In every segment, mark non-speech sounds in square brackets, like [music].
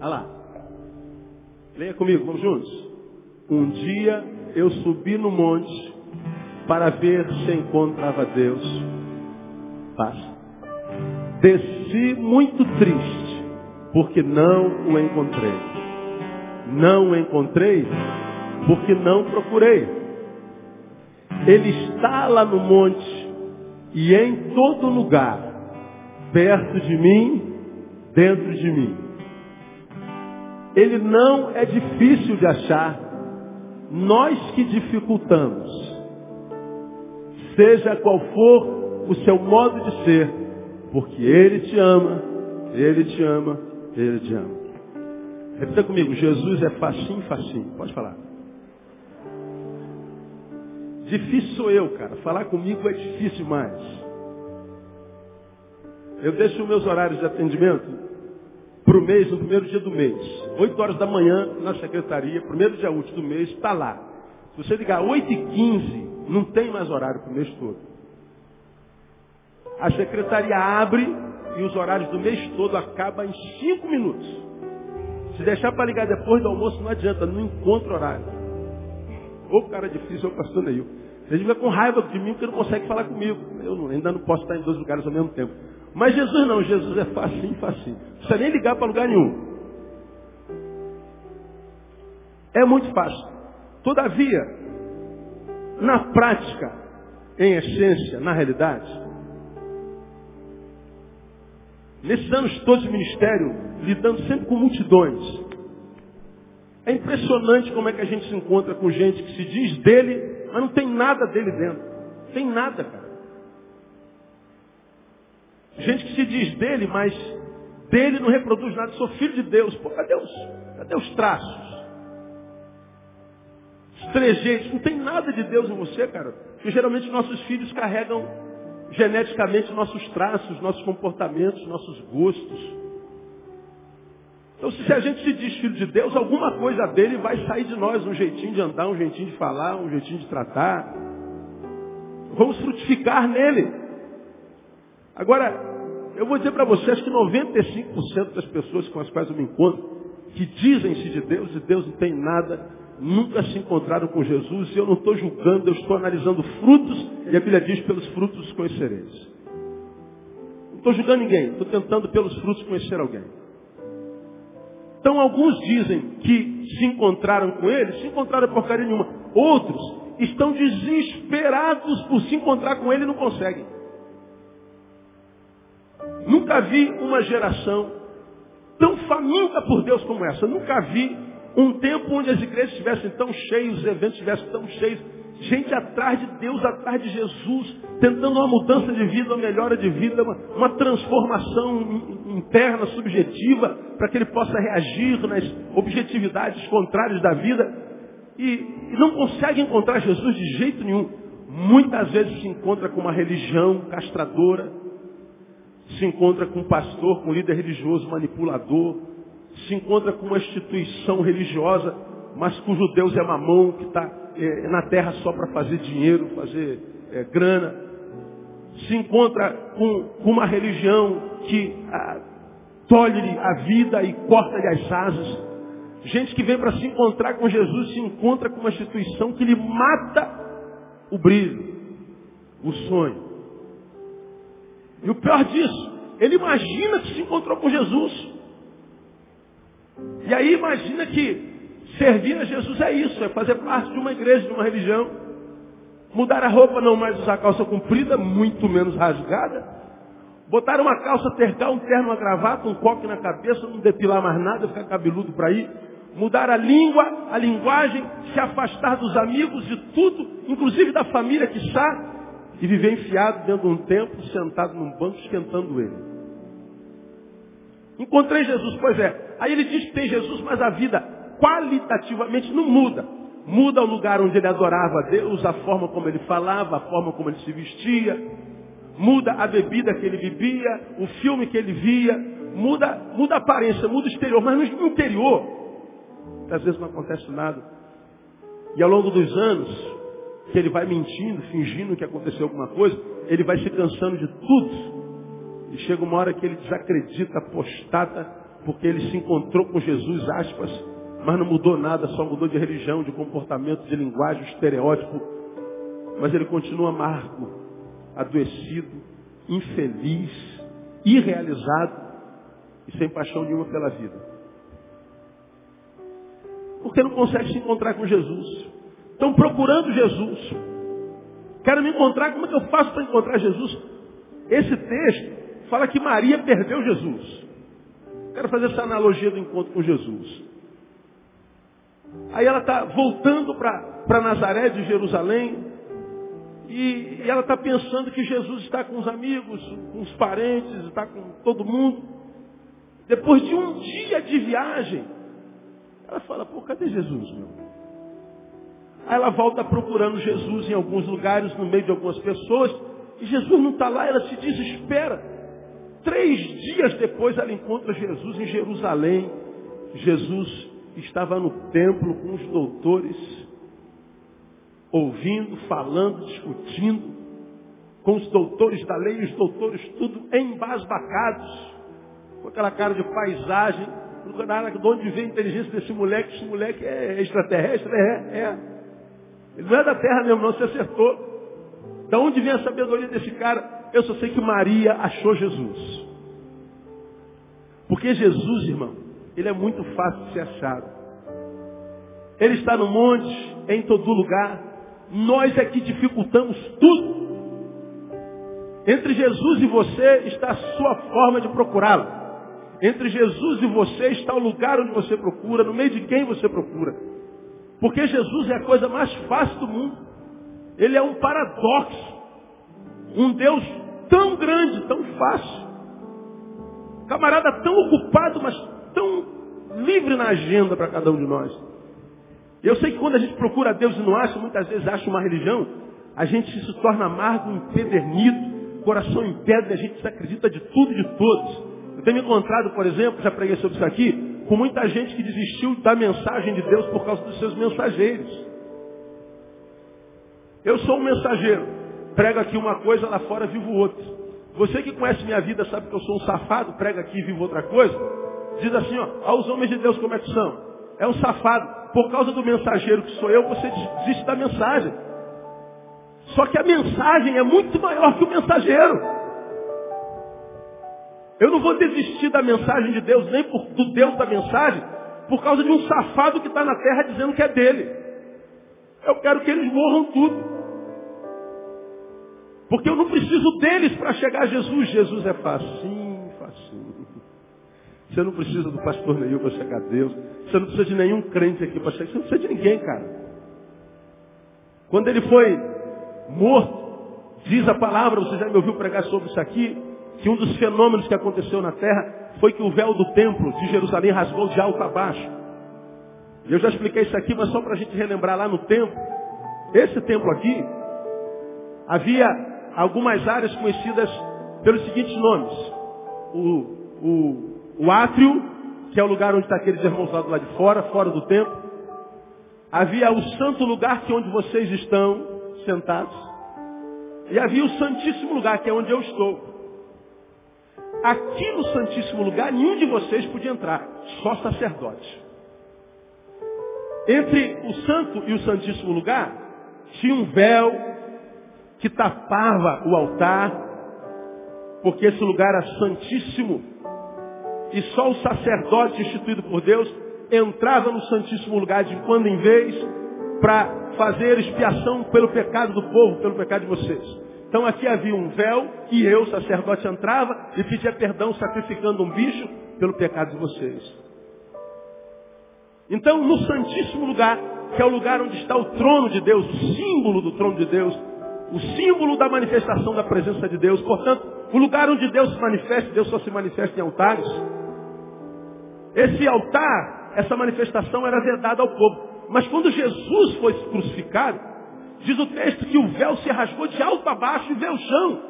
Olha lá. Leia comigo, vamos juntos. Um dia eu subi no monte para ver se encontrava Deus. Passa. Desci muito triste, porque não o encontrei. Não o encontrei, porque não procurei. Ele está lá no monte e em todo lugar, perto de mim, dentro de mim. Ele não é difícil de achar, nós que dificultamos. Seja qual for o seu modo de ser, porque Ele te ama, Ele te ama, Ele te ama. Repita comigo, Jesus é facinho, facinho. Pode falar. Difícil sou eu, cara. Falar comigo é difícil demais. Eu deixo meus horários de atendimento para o mês, no primeiro dia do mês. 8 horas da manhã, na secretaria, primeiro dia útil do mês, está lá. Se você ligar 8 e 15, não tem mais horário para o mês todo. A secretaria abre e os horários do mês todo acabam em 5 minutos. Se deixar para ligar depois do almoço, não adianta, não encontra horário. Ou cara difícil, ou pastor Neil. Ele fica com raiva de mim porque não consegue falar comigo. Eu não- ainda não posso estar em dois lugares ao mesmo tempo. Mas Jesus não, Jesus é facinho, facinho. Não precisa nem ligar para lugar nenhum. É muito fácil. Todavia, na prática, em essência, na realidade, nesses anos todos de ministério, lidando sempre com multidões, é impressionante como é que a gente se encontra com gente que se diz dele, mas não tem nada dele dentro. Tem nada, cara. Gente que se diz dele, mas dele não reproduz nada. Sou filho de Deus. Pô, cadê os, cadê os traços? Os trejeitos. Não tem nada de Deus em você, cara. Porque geralmente nossos filhos carregam geneticamente nossos traços, nossos comportamentos, nossos gostos. Então, se a gente se diz filho de Deus, alguma coisa dele vai sair de nós, um jeitinho de andar, um jeitinho de falar, um jeitinho de tratar. Vamos frutificar nele. Agora, eu vou dizer para você, acho que 95% das pessoas com as quais eu me encontro, que dizem-se de Deus e Deus não tem nada, nunca se encontraram com Jesus, e eu não estou julgando, eu estou analisando frutos, e a Bíblia diz, pelos frutos os conhecereis. Não estou julgando ninguém, estou tentando pelos frutos conhecer alguém. Então alguns dizem que se encontraram com ele, se encontraram porcaria nenhuma. Outros estão desesperados por se encontrar com ele e não conseguem. Nunca vi uma geração tão faminta por Deus como essa. Nunca vi um tempo onde as igrejas estivessem tão cheias, os eventos estivessem tão cheios. Gente atrás de Deus, atrás de Jesus, tentando uma mudança de vida, uma melhora de vida, uma, uma transformação in- interna, subjetiva, para que ele possa reagir nas objetividades contrárias da vida. E, e não consegue encontrar Jesus de jeito nenhum. muitas vezes se encontra com uma religião castradora, se encontra com um pastor, com um líder religioso manipulador, se encontra com uma instituição religiosa, mas cujo Deus é mamão, que está é, na terra só para fazer dinheiro, fazer é, grana. Se encontra com, com uma religião que ah, tolhe-lhe a vida e corta-lhe as asas. Gente que vem para se encontrar com Jesus se encontra com uma instituição que lhe mata o brilho, o sonho. E o pior disso, ele imagina que se encontrou com Jesus. E aí imagina que servir a Jesus é isso, é fazer parte de uma igreja, de uma religião. Mudar a roupa, não mais usar calça comprida, muito menos rasgada. Botar uma calça tergal, um terno, uma gravata, um coque na cabeça, não depilar mais nada, ficar cabeludo para ir. Mudar a língua, a linguagem, se afastar dos amigos, de tudo, inclusive da família que está, e viver enfiado dentro de um templo, sentado num banco, esquentando ele. Encontrei Jesus, pois é. Aí ele diz que tem Jesus, mas a vida qualitativamente não muda. Muda o lugar onde ele adorava a Deus, a forma como ele falava, a forma como ele se vestia. Muda a bebida que ele bebia, o filme que ele via. Muda, muda a aparência, muda o exterior. Mas no interior, às vezes não acontece nada. E ao longo dos anos, que ele vai mentindo, fingindo que aconteceu alguma coisa, ele vai se cansando de tudo. E chega uma hora que ele desacredita, apostata, porque ele se encontrou com Jesus, aspas, mas não mudou nada, só mudou de religião, de comportamento, de linguagem, de estereótipo. Mas ele continua amargo, adoecido, infeliz, irrealizado e sem paixão nenhuma pela vida. Porque não consegue se encontrar com Jesus. Estão procurando Jesus. Quero me encontrar, como é que eu faço para encontrar Jesus? Esse texto fala que Maria perdeu Jesus. Quero fazer essa analogia do encontro com Jesus. Aí ela está voltando para Nazaré de Jerusalém. E, e ela está pensando que Jesus está com os amigos, com os parentes, está com todo mundo. Depois de um dia de viagem, ela fala, pô, cadê Jesus, meu? Aí ela volta procurando Jesus em alguns lugares, no meio de algumas pessoas, e Jesus não está lá, ela se desespera. Três dias depois ela encontra Jesus em Jerusalém. Jesus estava no templo com os doutores, ouvindo, falando, discutindo, com os doutores da lei, os doutores tudo embasbacados, com aquela cara de paisagem, de onde vem a inteligência desse moleque, esse moleque é extraterrestre, é, é. Ele não é da terra mesmo, não, se acertou. Da onde vem a sabedoria desse cara? Eu só sei que Maria achou Jesus. Porque Jesus, irmão, ele é muito fácil de ser achado. Ele está no monte, em todo lugar. Nós é que dificultamos tudo. Entre Jesus e você está a sua forma de procurá-lo. Entre Jesus e você está o lugar onde você procura, no meio de quem você procura. Porque Jesus é a coisa mais fácil do mundo. Ele é um paradoxo. Um Deus tão grande, tão fácil. Camarada tão ocupado, mas tão livre na agenda para cada um de nós. Eu sei que quando a gente procura Deus e não acha, muitas vezes acha uma religião, a gente se torna amargo, empedernido, coração em pedra, a gente desacredita de tudo e de todos. Eu tenho encontrado, por exemplo, já preguei sobre isso aqui, com muita gente que desistiu da mensagem de Deus por causa dos seus mensageiros. Eu sou um mensageiro. Prego aqui uma coisa, lá fora vivo outra. Você que conhece minha vida sabe que eu sou um safado, prega aqui e vivo outra coisa. Diz assim, ó, aos homens de Deus como é que são? É um safado. Por causa do mensageiro que sou eu, você desiste da mensagem. Só que a mensagem é muito maior que o mensageiro. Eu não vou desistir da mensagem de Deus, nem por, do Deus da mensagem, por causa de um safado que está na terra dizendo que é dele. Eu quero que eles morram tudo. Porque eu não preciso deles para chegar a Jesus. Jesus é facinho, facinho. Você não precisa do pastor nenhum para chegar a Deus. Você não precisa de nenhum crente aqui para chegar. Você não precisa de ninguém, cara. Quando ele foi morto, diz a palavra, você já me ouviu pregar sobre isso aqui, que um dos fenômenos que aconteceu na terra foi que o véu do templo de Jerusalém rasgou de alto a baixo. Eu já expliquei isso aqui, mas só para a gente relembrar lá no templo. Esse templo aqui havia algumas áreas conhecidas pelos seguintes nomes. O, o, o átrio, que é o lugar onde está aqueles irmãos lá do lado de fora, fora do templo. Havia o santo lugar, que é onde vocês estão sentados. E havia o santíssimo lugar, que é onde eu estou. Aqui no santíssimo lugar, nenhum de vocês podia entrar, só sacerdote. Entre o santo e o santíssimo lugar, tinha um véu que tapava o altar, porque esse lugar era santíssimo. E só o sacerdote instituído por Deus entrava no santíssimo lugar de quando em vez para fazer expiação pelo pecado do povo, pelo pecado de vocês. Então aqui havia um véu e eu, sacerdote, entrava e pedia perdão sacrificando um bicho pelo pecado de vocês. Então, no Santíssimo Lugar, que é o lugar onde está o trono de Deus, o símbolo do trono de Deus, o símbolo da manifestação da presença de Deus, portanto, o lugar onde Deus se manifesta, Deus só se manifesta em altares. Esse altar, essa manifestação era vedada ao povo. Mas quando Jesus foi crucificado, Diz o texto que o véu se rasgou de alto a baixo e veio o chão.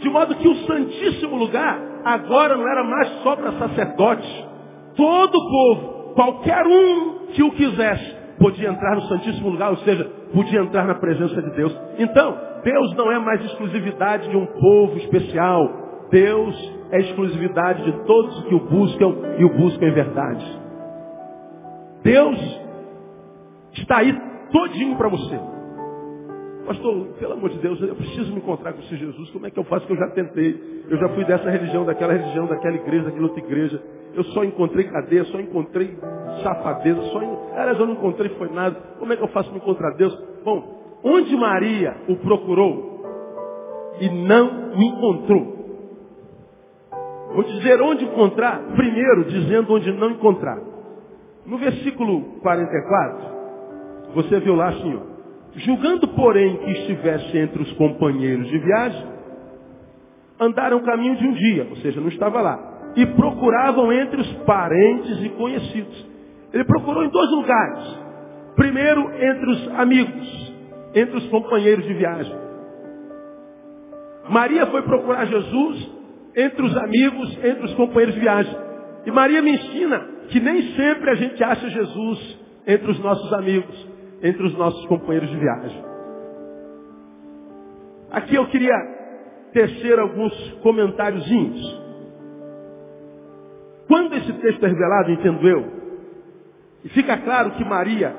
De modo que o santíssimo lugar agora não era mais só para sacerdotes. Todo o povo, qualquer um que o quisesse, podia entrar no santíssimo lugar, ou seja, podia entrar na presença de Deus. Então, Deus não é mais exclusividade de um povo especial. Deus é exclusividade de todos que o buscam e o buscam em verdade. Deus está aí todinho para você. Pastor, pelo amor de Deus, eu preciso me encontrar com esse Jesus. Como é que eu faço que eu já tentei? Eu já fui dessa religião, daquela religião, daquela igreja, daquela outra igreja. Eu só encontrei cadeia, só encontrei safadeza, só en... Aliás, eu não encontrei foi nada. Como é que eu faço para encontrar Deus? Bom, onde Maria o procurou e não o encontrou? Vou dizer onde encontrar, primeiro dizendo onde não encontrar. No versículo 44, você viu lá assim, ó. Julgando, porém, que estivesse entre os companheiros de viagem, andaram caminho de um dia, ou seja, não estava lá, e procuravam entre os parentes e conhecidos. Ele procurou em dois lugares. Primeiro, entre os amigos, entre os companheiros de viagem. Maria foi procurar Jesus entre os amigos, entre os companheiros de viagem. E Maria me ensina que nem sempre a gente acha Jesus entre os nossos amigos entre os nossos companheiros de viagem. Aqui eu queria tecer alguns comentáriozinhos. Quando esse texto é revelado, entendo eu, e fica claro que Maria,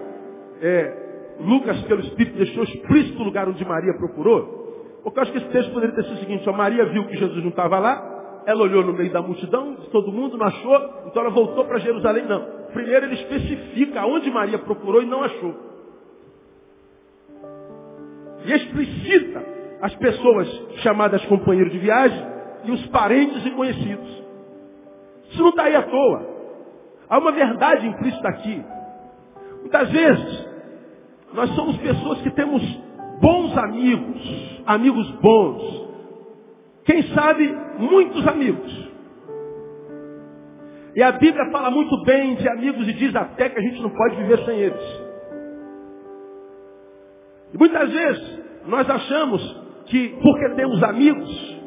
é, Lucas, pelo Espírito, deixou explícito o lugar onde Maria procurou, porque eu acho que esse texto poderia ter sido o seguinte, a Maria viu que Jesus não estava lá, ela olhou no meio da multidão, todo mundo não achou, então ela voltou para Jerusalém. Não. Primeiro ele especifica onde Maria procurou e não achou e explicita as pessoas chamadas companheiros de viagem e os parentes e conhecidos. Isso não está aí à toa. Há uma verdade implícita aqui. Muitas vezes, nós somos pessoas que temos bons amigos, amigos bons. Quem sabe, muitos amigos. E a Bíblia fala muito bem de amigos e diz até que a gente não pode viver sem eles. E muitas vezes nós achamos que porque temos amigos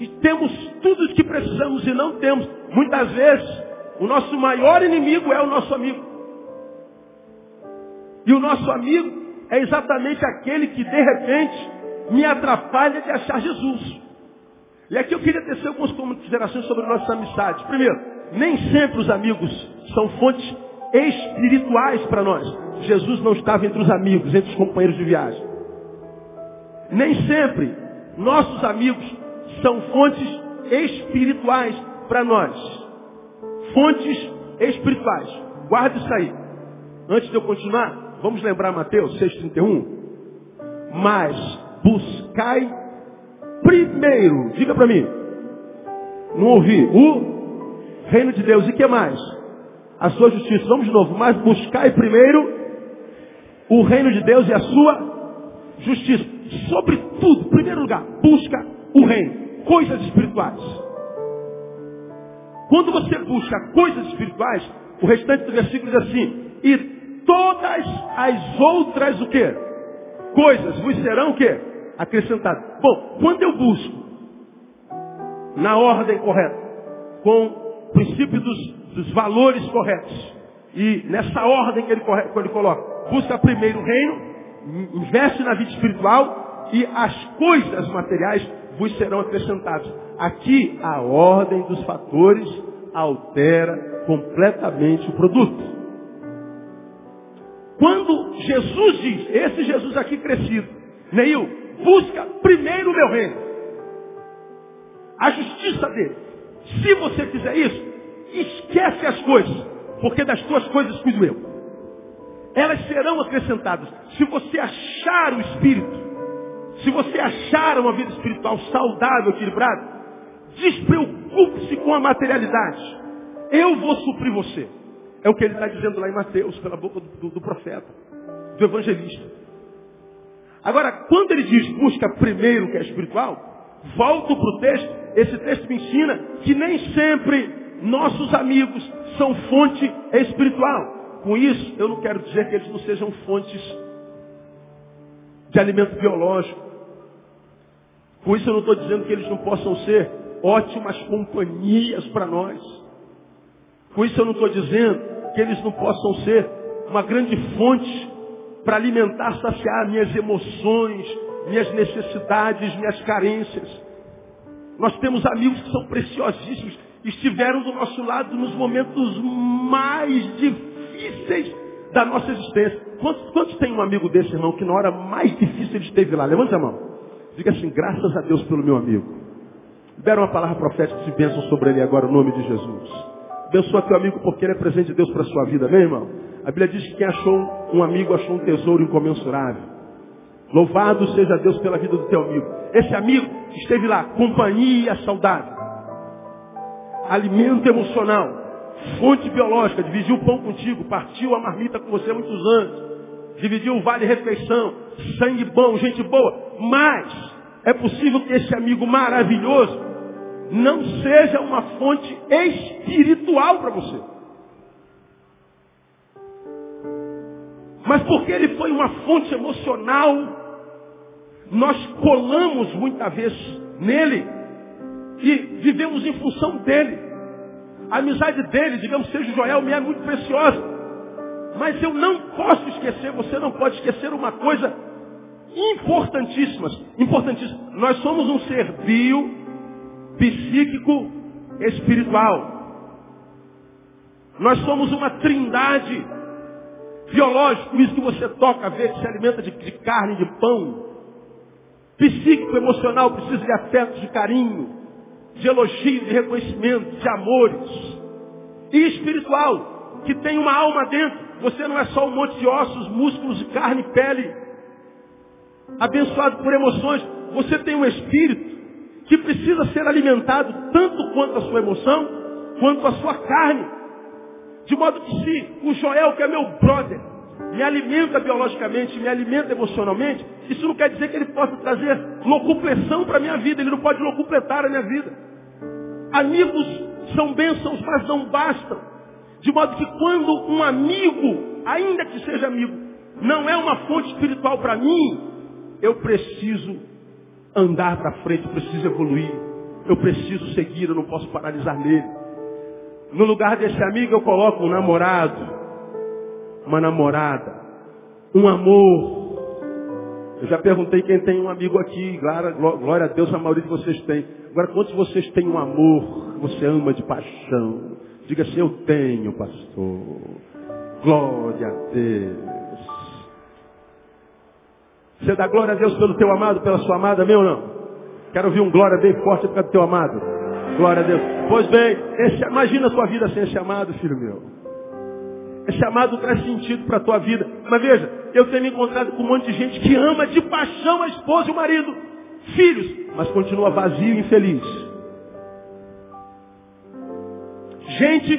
e temos tudo o que precisamos e não temos, muitas vezes o nosso maior inimigo é o nosso amigo. E o nosso amigo é exatamente aquele que de repente me atrapalha de achar Jesus. E aqui eu queria tecer algumas considerações sobre nossas amizades. Primeiro, nem sempre os amigos são fontes espirituais para nós. Jesus não estava entre os amigos, entre os companheiros de viagem. Nem sempre nossos amigos são fontes espirituais para nós. Fontes espirituais. Guarda isso aí. Antes de eu continuar, vamos lembrar Mateus 6,31? Mas buscai primeiro, diga para mim, não ouvi, o reino de Deus. E que mais? A sua justiça. Vamos de novo. Mas buscai primeiro o reino de Deus e a sua justiça. Sobretudo, primeiro lugar, busca o reino, coisas espirituais. Quando você busca coisas espirituais, o restante do versículo diz assim, e todas as outras o quê? Coisas vos serão o quê? acrescentado. Bom, quando eu busco na ordem correta, com o princípio dos, dos valores corretos, e nessa ordem que ele, que ele coloca, busca primeiro o reino, investe na vida espiritual e as coisas materiais vos serão acrescentadas. Aqui a ordem dos fatores altera completamente o produto. Quando Jesus diz, esse Jesus aqui crescido, Neil, busca primeiro o meu reino. A justiça dele. Se você fizer isso, esquece as coisas, porque das tuas coisas cuido eu. Elas serão acrescentadas. Se você achar o Espírito, se você achar uma vida espiritual saudável, equilibrada, despreocupe-se com a materialidade. Eu vou suprir você. É o que ele está dizendo lá em Mateus, pela boca do, do, do profeta, do evangelista. Agora, quando ele diz busca primeiro o que é espiritual, volto para o texto, esse texto me ensina que nem sempre nossos amigos são fonte espiritual. Com isso, eu não quero dizer que eles não sejam fontes de alimento biológico. Com isso, eu não estou dizendo que eles não possam ser ótimas companhias para nós. Com isso eu não estou dizendo que eles não possam ser uma grande fonte para alimentar, saciar minhas emoções, minhas necessidades, minhas carências. Nós temos amigos que são preciosíssimos, estiveram do nosso lado nos momentos mais difíceis da nossa existência. Quantos, quantos tem um amigo desse, irmão, que na hora mais difícil ele esteve lá? Levante a mão. Diga assim, graças a Deus pelo meu amigo. Deram uma palavra profética de bênção sobre ele agora, o nome de Jesus. Abençoa teu amigo porque ele é presente de Deus para a sua vida, meu irmão? A Bíblia diz que quem achou um amigo achou um tesouro incomensurável. Louvado seja Deus pela vida do teu amigo. Esse amigo esteve lá, companhia saudável, alimento emocional, fonte biológica, dividiu o pão contigo, partiu a marmita com você há muitos anos, dividiu o vale refeição, sangue bom, gente boa. Mas é possível que esse amigo maravilhoso não seja uma fonte espiritual para você. Mas porque ele foi uma fonte emocional, nós colamos muitas vezes nele e vivemos em função dele. A amizade dele, digamos, seja o Joel, me é muito preciosa. Mas eu não posso esquecer, você não pode esquecer uma coisa importantíssima. Importantíssima. Nós somos um ser bio, psíquico, espiritual. Nós somos uma trindade biológica, isso que você toca, vê, se alimenta de, de carne, de pão. Psíquico, emocional, precisa de afeto, de carinho, de elogio, de reconhecimento, de amores. E espiritual, que tem uma alma dentro. Você não é só um monte de ossos, músculos, carne, pele. Abençoado por emoções. Você tem um espírito que precisa ser alimentado tanto quanto a sua emoção, quanto a sua carne. De modo que se o Joel, que é meu brother, me alimenta biologicamente, me alimenta emocionalmente, isso não quer dizer que ele possa trazer locupleção para a minha vida, ele não pode locupletar a minha vida. Amigos são bênçãos, mas não bastam. De modo que quando um amigo, ainda que seja amigo, não é uma fonte espiritual para mim, eu preciso andar para frente, preciso evoluir. Eu preciso seguir, eu não posso paralisar nele. No lugar desse amigo eu coloco um namorado, uma namorada, um amor. Eu já perguntei quem tem um amigo aqui, glória, glória a Deus, a maioria de vocês tem. Agora, quantos de vocês têm um amor que você ama de paixão? Diga assim, eu tenho, pastor. Glória a Deus. Você dá glória a Deus pelo teu amado, pela sua amada, meu ou não? Quero ouvir um glória bem forte por do teu amado. Glória a Deus. Pois bem, esse, imagina a tua vida sem esse amado, filho meu. Esse amado traz sentido para a tua vida. Mas veja, eu tenho me encontrado com um monte de gente que ama de paixão a esposa e o marido, filhos, mas continua vazio e infeliz. Gente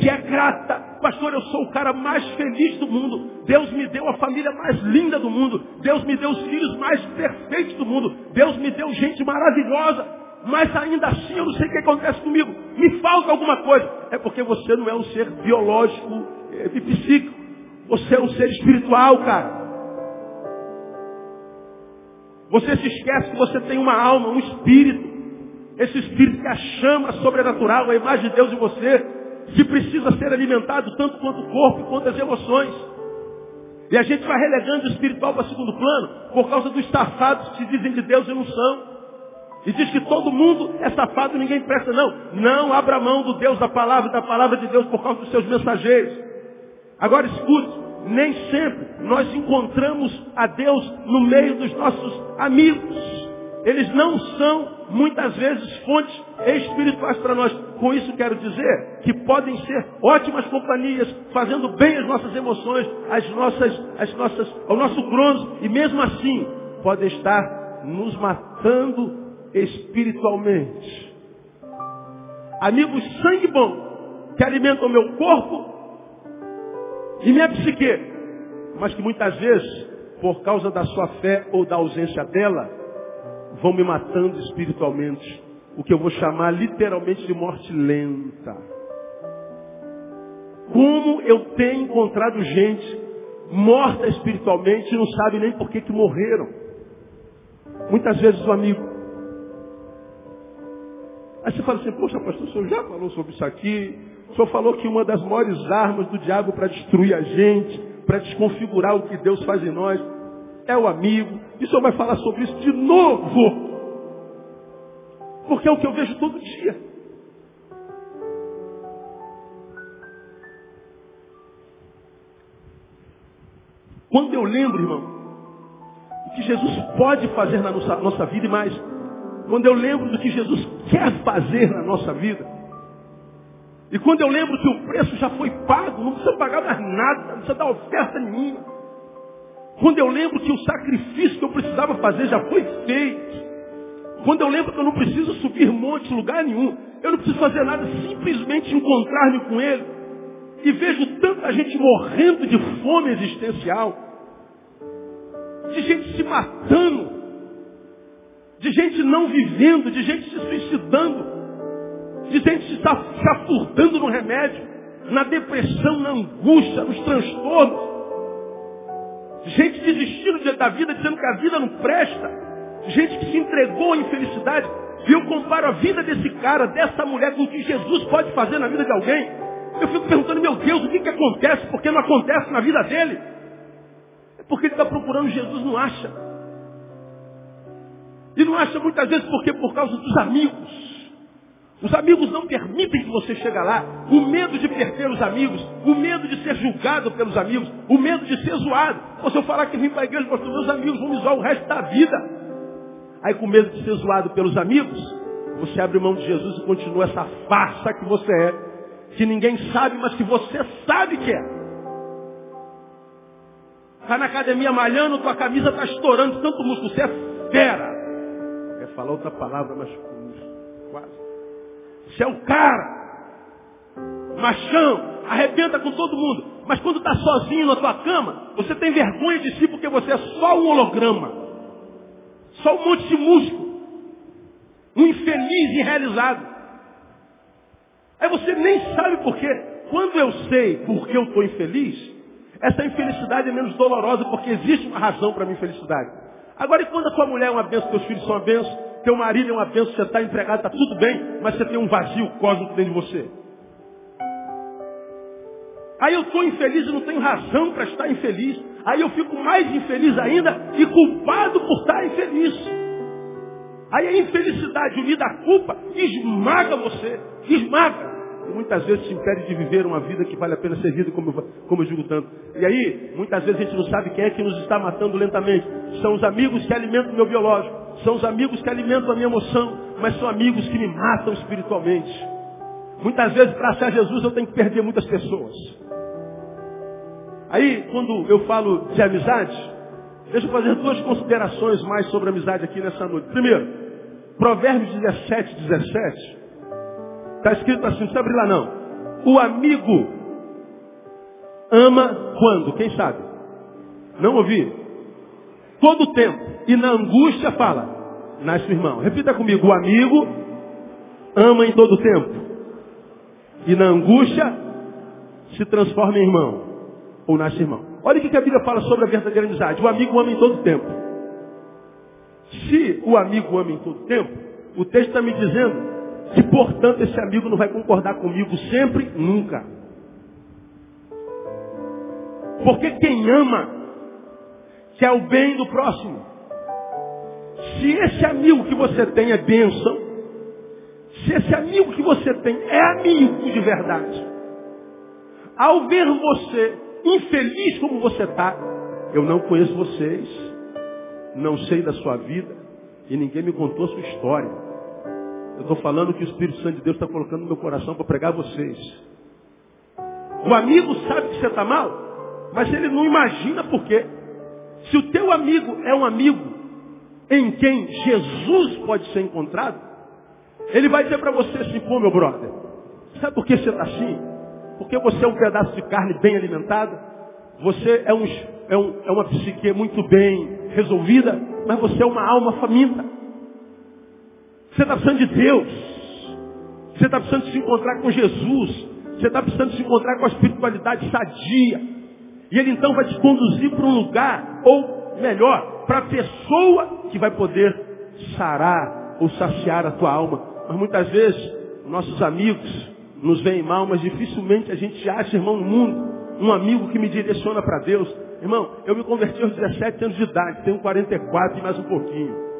que é grata Pastor, eu sou o cara mais feliz do mundo. Deus me deu a família mais linda do mundo. Deus me deu os filhos mais perfeitos do mundo. Deus me deu gente maravilhosa. Mas ainda assim eu não sei o que acontece comigo. Me falta alguma coisa. É porque você não é um ser biológico e é, psíquico. Você é um ser espiritual, cara. Você se esquece que você tem uma alma, um espírito. Esse espírito que a chama sobrenatural, a imagem de Deus em você, que precisa ser alimentado tanto quanto o corpo, quanto as emoções. E a gente vai relegando o espiritual para segundo plano por causa dos safados que dizem de Deus e não são. E diz que todo mundo é safado e ninguém presta, não. Não abra mão do Deus da palavra e da palavra de Deus por causa dos seus mensageiros. Agora escute, nem sempre nós encontramos a Deus no meio dos nossos amigos. Eles não são, muitas vezes, fontes espirituais para nós. Com isso quero dizer que podem ser ótimas companhias, fazendo bem as nossas emoções, as nossas, as nossas, ao nosso bronze, e mesmo assim podem estar nos matando espiritualmente. Amigos sangue bom, que alimentam o meu corpo e minha psique, mas que muitas vezes, por causa da sua fé ou da ausência dela, vão me matando espiritualmente. O que eu vou chamar literalmente de morte lenta. Como eu tenho encontrado gente morta espiritualmente e não sabe nem por que, que morreram. Muitas vezes o amigo Aí você fala assim, poxa pastor, o senhor já falou sobre isso aqui? O senhor falou que uma das maiores armas do diabo para destruir a gente, para desconfigurar o que Deus faz em nós, é o amigo. E o senhor vai falar sobre isso de novo. Porque é o que eu vejo todo dia. Quando eu lembro, irmão, o que Jesus pode fazer na nossa, nossa vida e mais, quando eu lembro do que Jesus quer fazer na nossa vida, e quando eu lembro que o preço já foi pago, não precisa pagar mais nada, não precisa dar oferta nenhuma. Quando eu lembro que o sacrifício que eu precisava fazer já foi feito. Quando eu lembro que eu não preciso subir montes, lugar nenhum. Eu não preciso fazer nada, simplesmente encontrar-me com Ele. E vejo tanta gente morrendo de fome existencial. De gente se matando de gente não vivendo, de gente se suicidando, de gente se afurdando no remédio, na depressão, na angústia, nos transtornos. Gente desistindo da vida, dizendo que a vida não presta. Gente que se entregou à infelicidade. E eu comparo a vida desse cara, dessa mulher, com o que Jesus pode fazer na vida de alguém. Eu fico perguntando, meu Deus, o que, que acontece? Por que não acontece na vida dele? É porque ele está procurando Jesus, não acha. E não acha muitas vezes porque por causa dos amigos. Os amigos não permitem que você chegue lá. O medo de perder os amigos, o medo de ser julgado pelos amigos, o medo de ser zoado. Ou se eu falar que vim para a igreja, pastor, meus amigos vão me zoar o resto da vida. Aí com medo de ser zoado pelos amigos, você abre mão de Jesus e continua essa farsa que você é, que ninguém sabe, mas que você sabe que é. Está na academia malhando, tua camisa está estourando, tanto músculo, você é fera falar outra palavra, mas quase. Você é o cara, machão, arrebenta com todo mundo. Mas quando está sozinho na tua cama, você tem vergonha de si porque você é só um holograma. Só um monte de músculo. Um infeliz irrealizado. Aí você nem sabe por quê. Quando eu sei por que eu estou infeliz, essa infelicidade é menos dolorosa porque existe uma razão para a minha infelicidade. Agora, e quando a tua mulher é uma benção, teus filhos são uma benção, teu marido é uma benção, você está empregado, está tudo bem, mas você tem um vazio cósmico dentro de você. Aí eu estou infeliz e não tenho razão para estar infeliz. Aí eu fico mais infeliz ainda e culpado por estar infeliz. Aí a infelicidade unida à culpa esmaga você, esmaga muitas vezes se impede de viver uma vida que vale a pena ser vida, como, eu, como eu digo tanto. E aí, muitas vezes a gente não sabe quem é que nos está matando lentamente. São os amigos que alimentam o meu biológico, são os amigos que alimentam a minha emoção, mas são amigos que me matam espiritualmente. Muitas vezes, para achar Jesus, eu tenho que perder muitas pessoas. Aí, quando eu falo de amizade, deixa eu fazer duas considerações mais sobre amizade aqui nessa noite. Primeiro, Provérbios 17, 17 Está escrito assim, não precisa abrir lá não. O amigo ama quando? Quem sabe? Não ouvi? Todo tempo. E na angústia fala, nasce o irmão. Repita comigo, o amigo ama em todo tempo. E na angústia se transforma em irmão. Ou nasce irmão. Olha o que a Bíblia fala sobre a verdadeira amizade. O amigo ama em todo tempo. Se o amigo ama em todo tempo, o texto está me dizendo que, portanto, esse amigo não vai concordar comigo sempre, nunca. Porque quem ama quer o bem do próximo. Se esse amigo que você tem é bênção, se esse amigo que você tem é amigo de verdade, ao ver você infeliz como você está, eu não conheço vocês, não sei da sua vida e ninguém me contou a sua história. Eu estou falando que o Espírito Santo de Deus está colocando no meu coração para pregar vocês. O amigo sabe que você está mal, mas ele não imagina por quê. Se o teu amigo é um amigo em quem Jesus pode ser encontrado, ele vai dizer para você assim, pô meu brother, sabe por que você está assim? Porque você é um pedaço de carne bem alimentada, você é, um, é, um, é uma psique muito bem resolvida, mas você é uma alma faminta. Você está precisando de Deus. Você está precisando se encontrar com Jesus. Você está precisando se encontrar com a espiritualidade sadia. E Ele então vai te conduzir para um lugar, ou melhor, para a pessoa que vai poder sarar ou saciar a tua alma. Mas muitas vezes, nossos amigos nos veem mal, mas dificilmente a gente acha, irmão, no mundo, um amigo que me direciona para Deus. Irmão, eu me converti aos 17 anos de idade, tenho 44 e mais um pouquinho.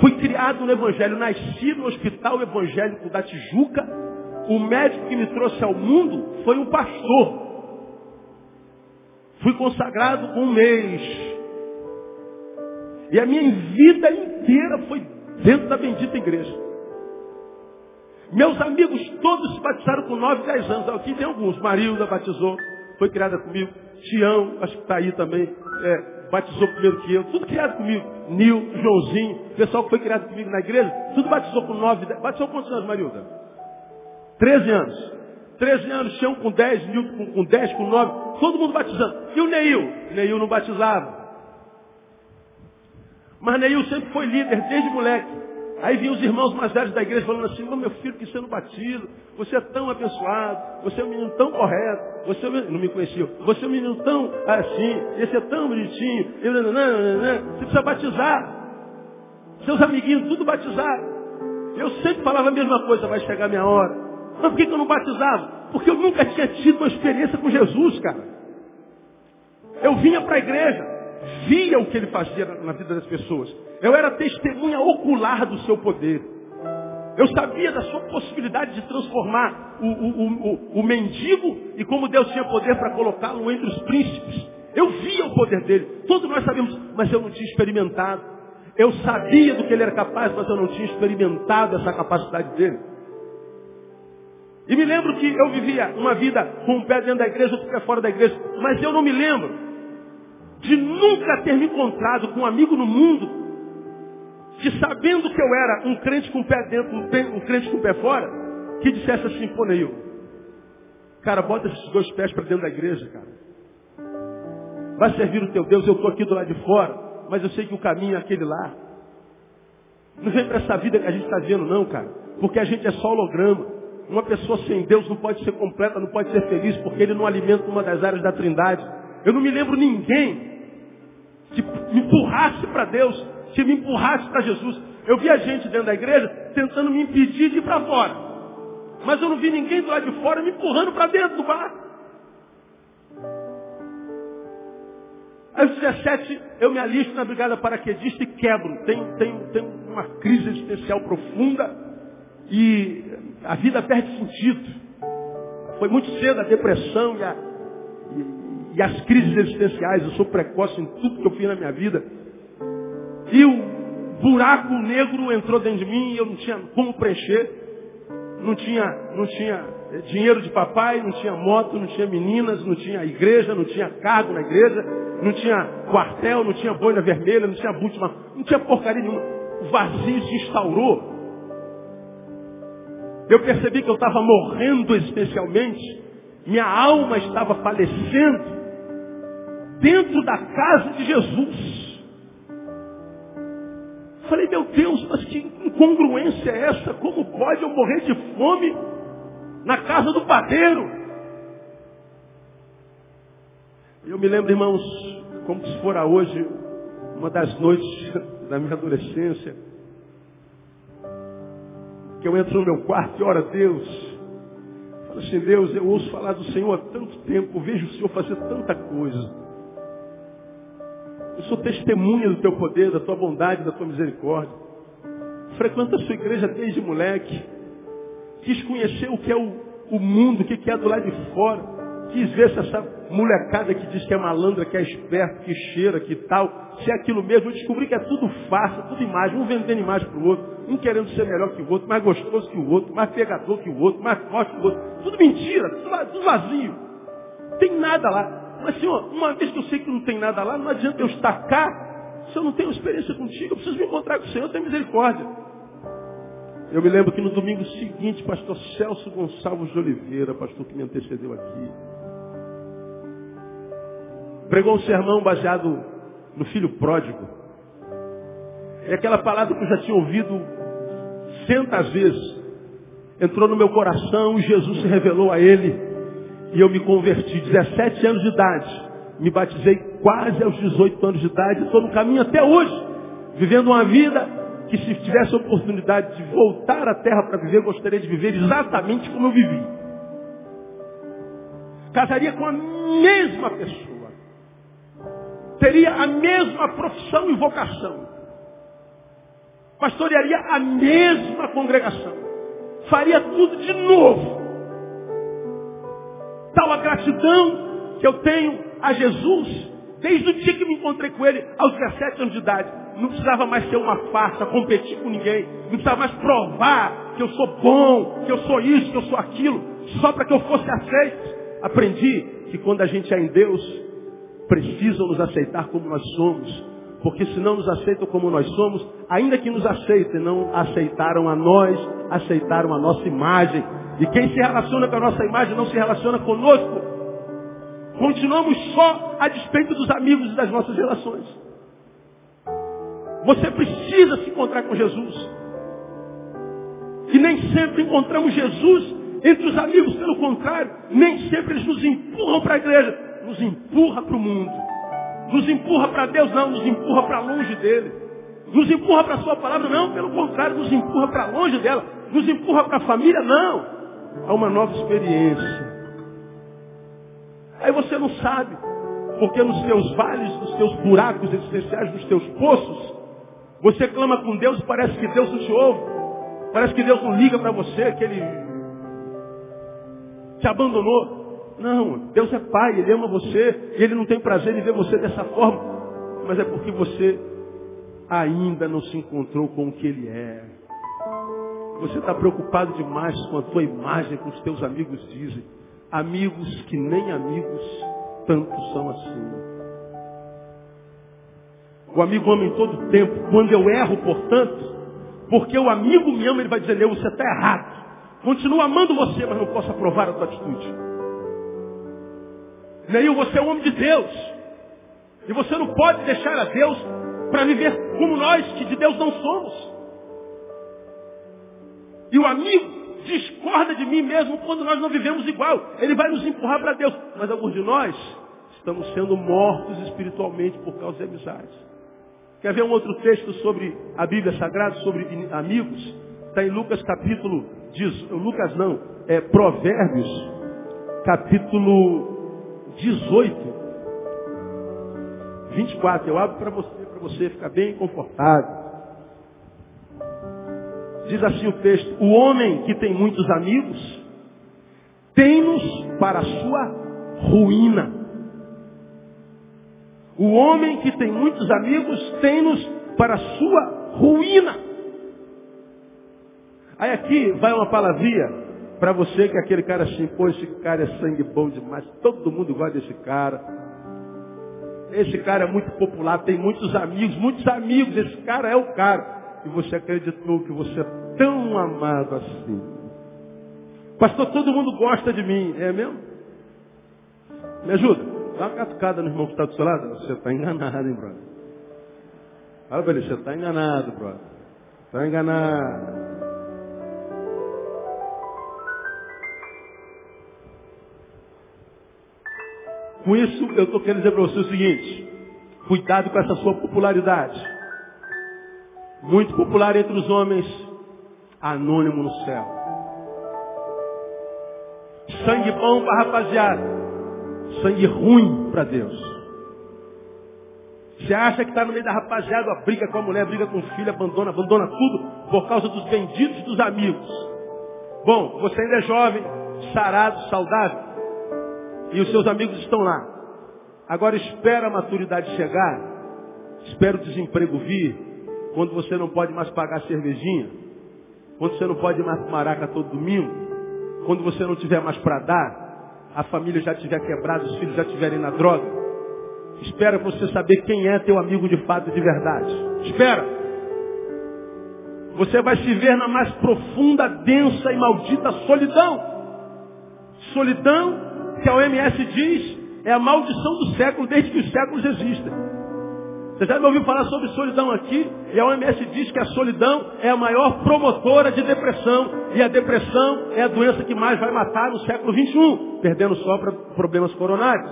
Fui criado no Evangelho, nasci no Hospital Evangélico da Tijuca. O médico que me trouxe ao mundo foi um pastor. Fui consagrado com um mês. E a minha vida inteira foi dentro da bendita igreja. Meus amigos todos se batizaram com 9, 10 anos. Aqui tem alguns. Marilda batizou, foi criada comigo. Tião, acho que está aí também, é, batizou primeiro que eu. Tudo criado comigo. Nil, Joãozinho, pessoal que foi criado comigo na igreja, tudo batizou com 9, 10. Batizou quantos anos, Marilda? 13 anos. 13 anos, Tião com 10, Nil com, com 10, com 9. Todo mundo batizando. E o Neil? Neil não batizava. Mas Neil sempre foi líder, desde moleque. Aí vinham os irmãos mais velhos da igreja falando assim, meu filho, que não batiza, você é tão abençoado, você é um menino tão correto, você é um menino, não me conhecia, você é um menino tão assim, esse é tão bonitinho, você precisa batizar. Seus amiguinhos, tudo batizaram. Eu sempre falava a mesma coisa, vai chegar a minha hora. Mas por que, que eu não batizava? Porque eu nunca tinha tido uma experiência com Jesus, cara. Eu vinha para a igreja, via o que ele fazia na vida das pessoas. Eu era testemunha ocular do seu poder. Eu sabia da sua possibilidade de transformar o, o, o, o mendigo e como Deus tinha poder para colocá-lo entre os príncipes. Eu via o poder dele. Todos nós sabíamos, mas eu não tinha experimentado. Eu sabia do que ele era capaz, mas eu não tinha experimentado essa capacidade dele. E me lembro que eu vivia uma vida com um pé dentro da igreja, outro pé fora da igreja. Mas eu não me lembro de nunca ter me encontrado com um amigo no mundo que sabendo que eu era um crente com o pé dentro, um, crente com o pé fora, que dissesse assim, pô Neil, cara, bota esses dois pés para dentro da igreja, cara. Vai servir o teu Deus, eu estou aqui do lado de fora, mas eu sei que o caminho é aquele lá. Não vem para essa vida que a gente está vendo, não, cara. Porque a gente é só holograma. Uma pessoa sem Deus não pode ser completa, não pode ser feliz, porque ele não alimenta uma das áreas da trindade. Eu não me lembro ninguém que me empurrasse para Deus que me empurrasse para Jesus. Eu vi a gente dentro da igreja tentando me impedir de ir para fora. Mas eu não vi ninguém do lado de fora me empurrando para dentro do bar. Aos 17, eu me alisto na brigada paraquedista e quebro. Tenho, tenho, tenho uma crise existencial profunda e a vida perde sentido. Foi muito cedo a depressão e, a, e, e as crises existenciais. Eu sou precoce em tudo que eu fiz na minha vida. E o buraco negro entrou dentro de mim e eu não tinha como preencher. Não tinha, não tinha dinheiro de papai, não tinha moto, não tinha meninas, não tinha igreja, não tinha cargo na igreja, não tinha quartel, não tinha boina vermelha, não tinha búltima, não tinha porcaria nenhuma. O vazio se instaurou. Eu percebi que eu estava morrendo existencialmente, minha alma estava falecendo dentro da casa de Jesus. Falei, meu Deus, mas que incongruência é essa? Como pode eu morrer de fome na casa do padeiro? Eu me lembro, irmãos, como se fora hoje, uma das noites [laughs] da minha adolescência, que eu entro no meu quarto e oro a Deus. Falo assim, Deus, eu ouço falar do Senhor há tanto tempo, vejo o Senhor fazer tanta coisa. Eu sou testemunha do teu poder, da tua bondade, da tua misericórdia. Frequento a sua igreja desde moleque. Quis conhecer o que é o, o mundo, o que é do lado de fora. Quis ver se essa molecada que diz que é malandra, que é esperto, que cheira, que tal, se é aquilo mesmo. Eu descobri que é tudo farsa, tudo imagem, um vendendo imagem para o outro, um querendo ser melhor que o outro, mais gostoso que o outro, mais pegador que o outro, mais forte que o outro. Tudo mentira, tudo vazio. Tem nada lá. Mas, Senhor, uma vez que eu sei que não tem nada lá, não adianta eu estar cá se eu não tenho experiência contigo. Eu preciso me encontrar com o Senhor, tem misericórdia. Eu me lembro que no domingo seguinte, pastor Celso Gonçalves de Oliveira, pastor que me antecedeu aqui, pregou um sermão baseado no filho pródigo. E aquela palavra que eu já tinha ouvido centas vezes, entrou no meu coração e Jesus se revelou a ele. E eu me converti, 17 anos de idade. Me batizei quase aos 18 anos de idade. Estou no caminho até hoje, vivendo uma vida que se tivesse a oportunidade de voltar à terra para viver, gostaria de viver exatamente como eu vivi. Casaria com a mesma pessoa teria a mesma profissão e vocação. Pastorearia a mesma congregação. Faria tudo de novo. Tal a gratidão que eu tenho a Jesus, desde o dia que me encontrei com ele, aos 17 anos de idade. Não precisava mais ser uma farsa, competir com ninguém. Não precisava mais provar que eu sou bom, que eu sou isso, que eu sou aquilo, só para que eu fosse aceito. Aprendi que quando a gente é em Deus, precisam nos aceitar como nós somos. Porque se não nos aceitam como nós somos, ainda que nos aceitem, não aceitaram a nós, aceitaram a nossa imagem. E quem se relaciona com a nossa imagem não se relaciona conosco. Continuamos só a despeito dos amigos e das nossas relações. Você precisa se encontrar com Jesus. E nem sempre encontramos Jesus entre os amigos, pelo contrário, nem sempre eles nos empurram para a igreja nos empurra para o mundo. Nos empurra para Deus, não, nos empurra para longe dele. Nos empurra para a sua palavra, não, pelo contrário, nos empurra para longe dela. Nos empurra para a família, não. Há uma nova experiência. Aí você não sabe, porque nos teus vales, nos teus buracos existenciais, nos teus poços, você clama com Deus e parece que Deus não te ouve. Parece que Deus não liga para você, que Ele te abandonou. Não, Deus é Pai, Ele ama você, e Ele não tem prazer em ver você dessa forma, mas é porque você ainda não se encontrou com o que Ele é. Você está preocupado demais com a tua imagem, com os teus amigos dizem. Amigos que nem amigos tanto são assim. O amigo ama em todo tempo. Quando eu erro, portanto, porque o amigo me ama, ele vai dizer, você está errado. Continuo amando você, mas não posso aprovar a tua atitude. Neil, você é um homem de Deus. E você não pode deixar a Deus para viver como nós, que de Deus não somos. E o amigo discorda de mim mesmo quando nós não vivemos igual. Ele vai nos empurrar para Deus. Mas alguns de nós estamos sendo mortos espiritualmente por causa de amizades. Quer ver um outro texto sobre a Bíblia Sagrada, sobre amigos? Está em Lucas capítulo, diz, Lucas não, é Provérbios, capítulo 18, 24. Eu abro para você, para você ficar bem confortável. Diz assim o texto: O homem que tem muitos amigos tem-nos para a sua ruína. O homem que tem muitos amigos tem-nos para a sua ruína. Aí aqui vai uma palavrinha para você que é aquele cara assim, pô, esse cara é sangue bom demais, todo mundo gosta desse cara. Esse cara é muito popular, tem muitos amigos, muitos amigos, esse cara é o cara. E você acreditou que você é tão amado assim. Pastor, todo mundo gosta de mim, é mesmo? Me ajuda? Dá uma catucada no irmão que está do seu lado. Você está enganado, hein, brother? Fala pra ele, você está enganado, brother. Está enganado. Com isso, eu estou querendo dizer para você o seguinte. Cuidado com essa sua popularidade. Muito popular entre os homens, anônimo no céu. Sangue bom para rapaziada. Sangue ruim para Deus. Você acha que está no meio da rapaziada, briga com a mulher, briga com o filho, abandona, abandona tudo por causa dos benditos dos amigos. Bom, você ainda é jovem, sarado, saudável, e os seus amigos estão lá. Agora espera a maturidade chegar, espera o desemprego vir, quando você não pode mais pagar cervejinha, quando você não pode mais maraca todo domingo, quando você não tiver mais para dar, a família já tiver quebrado, os filhos já estiverem na droga. Espera você saber quem é teu amigo de fato de verdade. Espera. Você vai se ver na mais profunda, densa e maldita solidão. Solidão que a OMS diz é a maldição do século desde que os séculos existem. Você já me ouviu falar sobre solidão aqui? E a OMS diz que a solidão é a maior promotora de depressão. E a depressão é a doença que mais vai matar no século XXI, perdendo só para problemas coronários.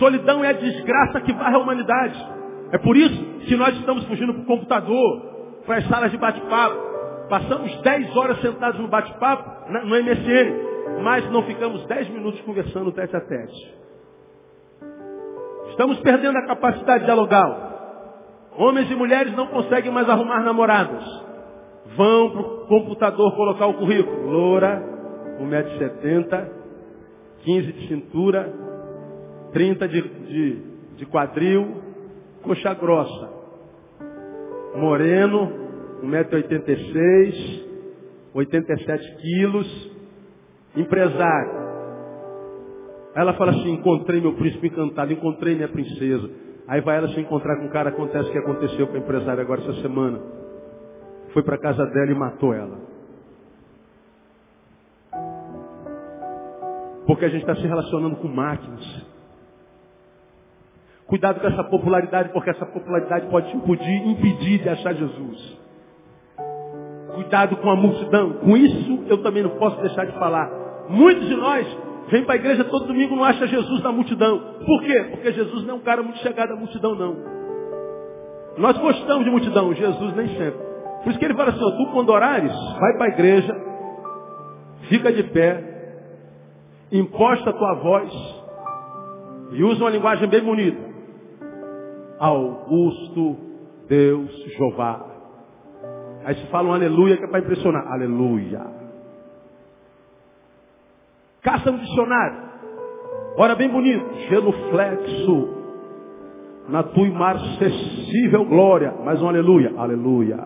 Solidão é a desgraça que varre a humanidade. É por isso que nós estamos fugindo para o computador, para as salas de bate-papo. Passamos 10 horas sentados no bate-papo, no MSN, mas não ficamos 10 minutos conversando tete a tete. Estamos perdendo a capacidade de dialogar. Homens e mulheres não conseguem mais arrumar namoradas. Vão para o computador colocar o currículo. Loura, 1,70m, 15 de cintura, 30 de, de, de quadril, coxa grossa. Moreno, 1,86m, 87 quilos, empresário. Ela fala assim, encontrei meu príncipe encantado, encontrei minha princesa. Aí vai ela se encontrar com um cara, acontece o que aconteceu com a empresária agora essa semana. Foi para casa dela e matou ela. Porque a gente está se relacionando com máquinas. Cuidado com essa popularidade, porque essa popularidade pode te impedir, impedir de achar Jesus. Cuidado com a multidão. Com isso eu também não posso deixar de falar. Muitos de nós vêm para a igreja todo domingo não acha Jesus na multidão. Por quê? Porque Jesus não é um cara muito chegado à multidão, não. Nós gostamos de multidão, Jesus nem sempre. Por isso que ele fala assim, tu quando orares, vai para a igreja, fica de pé, imposta a tua voz e usa uma linguagem bem bonita. Augusto Deus Jeová. Aí se fala um aleluia que é para impressionar. Aleluia. Caça no dicionário. Ora bem bonito. Genuflexo. Na tua imarcessível glória. Mais um aleluia. Aleluia.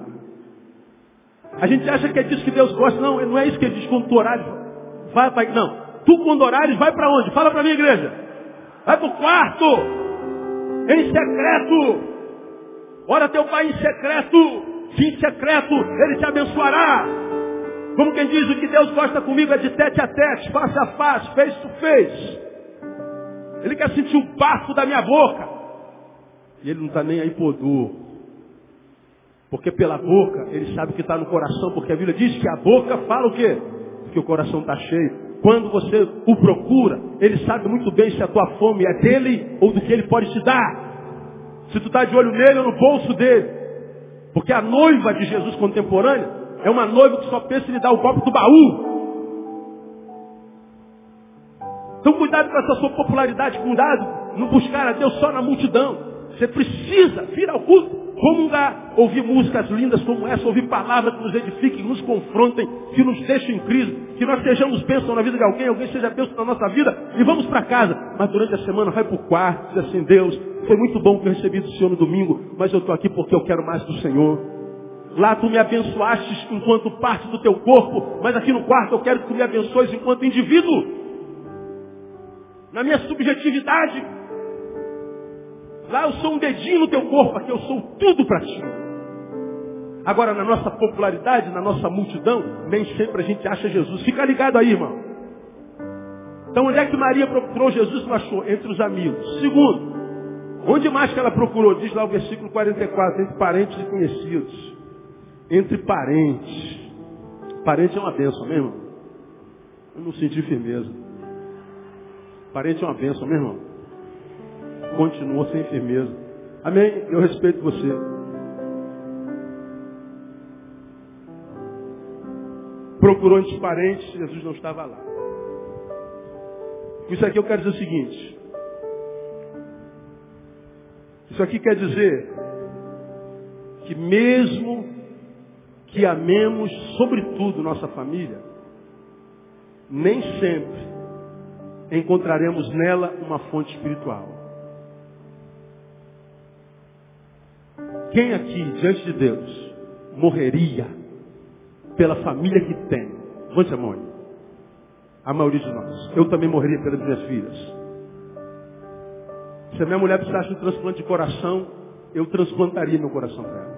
A gente acha que é disso que Deus gosta. Não, não é isso que ele diz quando tu orares. Vai para... Não. Tu quando orares, vai para onde? Fala para mim, igreja. Vai para o quarto em secreto. Ora teu pai em secreto, que em secreto ele te abençoará. Como quem diz, o que Deus gosta comigo é de tete a tete, face a face, face to face. Ele quer sentir o bafo da minha boca. E ele não está nem aí por dor. Porque pela boca ele sabe o que está no coração, porque a Bíblia diz que a boca fala o quê? Porque o coração está cheio. Quando você o procura, ele sabe muito bem se a tua fome é dele ou do que ele pode te dar. Se tu está de olho nele ou no bolso dele. Porque a noiva de Jesus contemporânea é uma noiva que só pensa em lhe dar o copo do baú. Então cuidado com essa sua popularidade, cuidado não buscar a Deus só na multidão. Você precisa vir ao culto, comungar, ouvir músicas lindas como essa, ouvir palavras que nos edifiquem, que nos confrontem, que nos deixem em crise, que nós sejamos bênção na vida de alguém, alguém seja bênção na nossa vida e vamos para casa. Mas durante a semana vai para o quarto, diz assim, Deus, foi muito bom que eu recebi do Senhor no domingo, mas eu estou aqui porque eu quero mais do Senhor. Lá tu me abençoaste enquanto parte do teu corpo, mas aqui no quarto eu quero que tu me abençoes enquanto indivíduo. Na minha subjetividade, Lá eu sou um dedinho no teu corpo, aqui eu sou tudo para ti. Agora, na nossa popularidade, na nossa multidão, nem sempre a gente acha Jesus. Fica ligado aí, irmão. Então, onde é que Maria procurou Jesus? Não achou? Entre os amigos. Segundo, onde mais que ela procurou? Diz lá o versículo 44, entre parentes e conhecidos. Entre parentes. Parente é uma benção, meu irmão. Eu não senti firmeza. Parente é uma benção, meu irmão continuou sem firmeza. Amém? Eu respeito você. Procurou entre parentes, Jesus não estava lá. Isso aqui eu quero dizer o seguinte. Isso aqui quer dizer que mesmo que amemos sobretudo nossa família, nem sempre encontraremos nela uma fonte espiritual. Quem aqui, diante de Deus, morreria pela família que tem? Levante a mão. A maioria de nós. Eu também morreria pelas minhas filhas. Se a minha mulher precisasse de um transplante de coração, eu transplantaria meu coração para ela.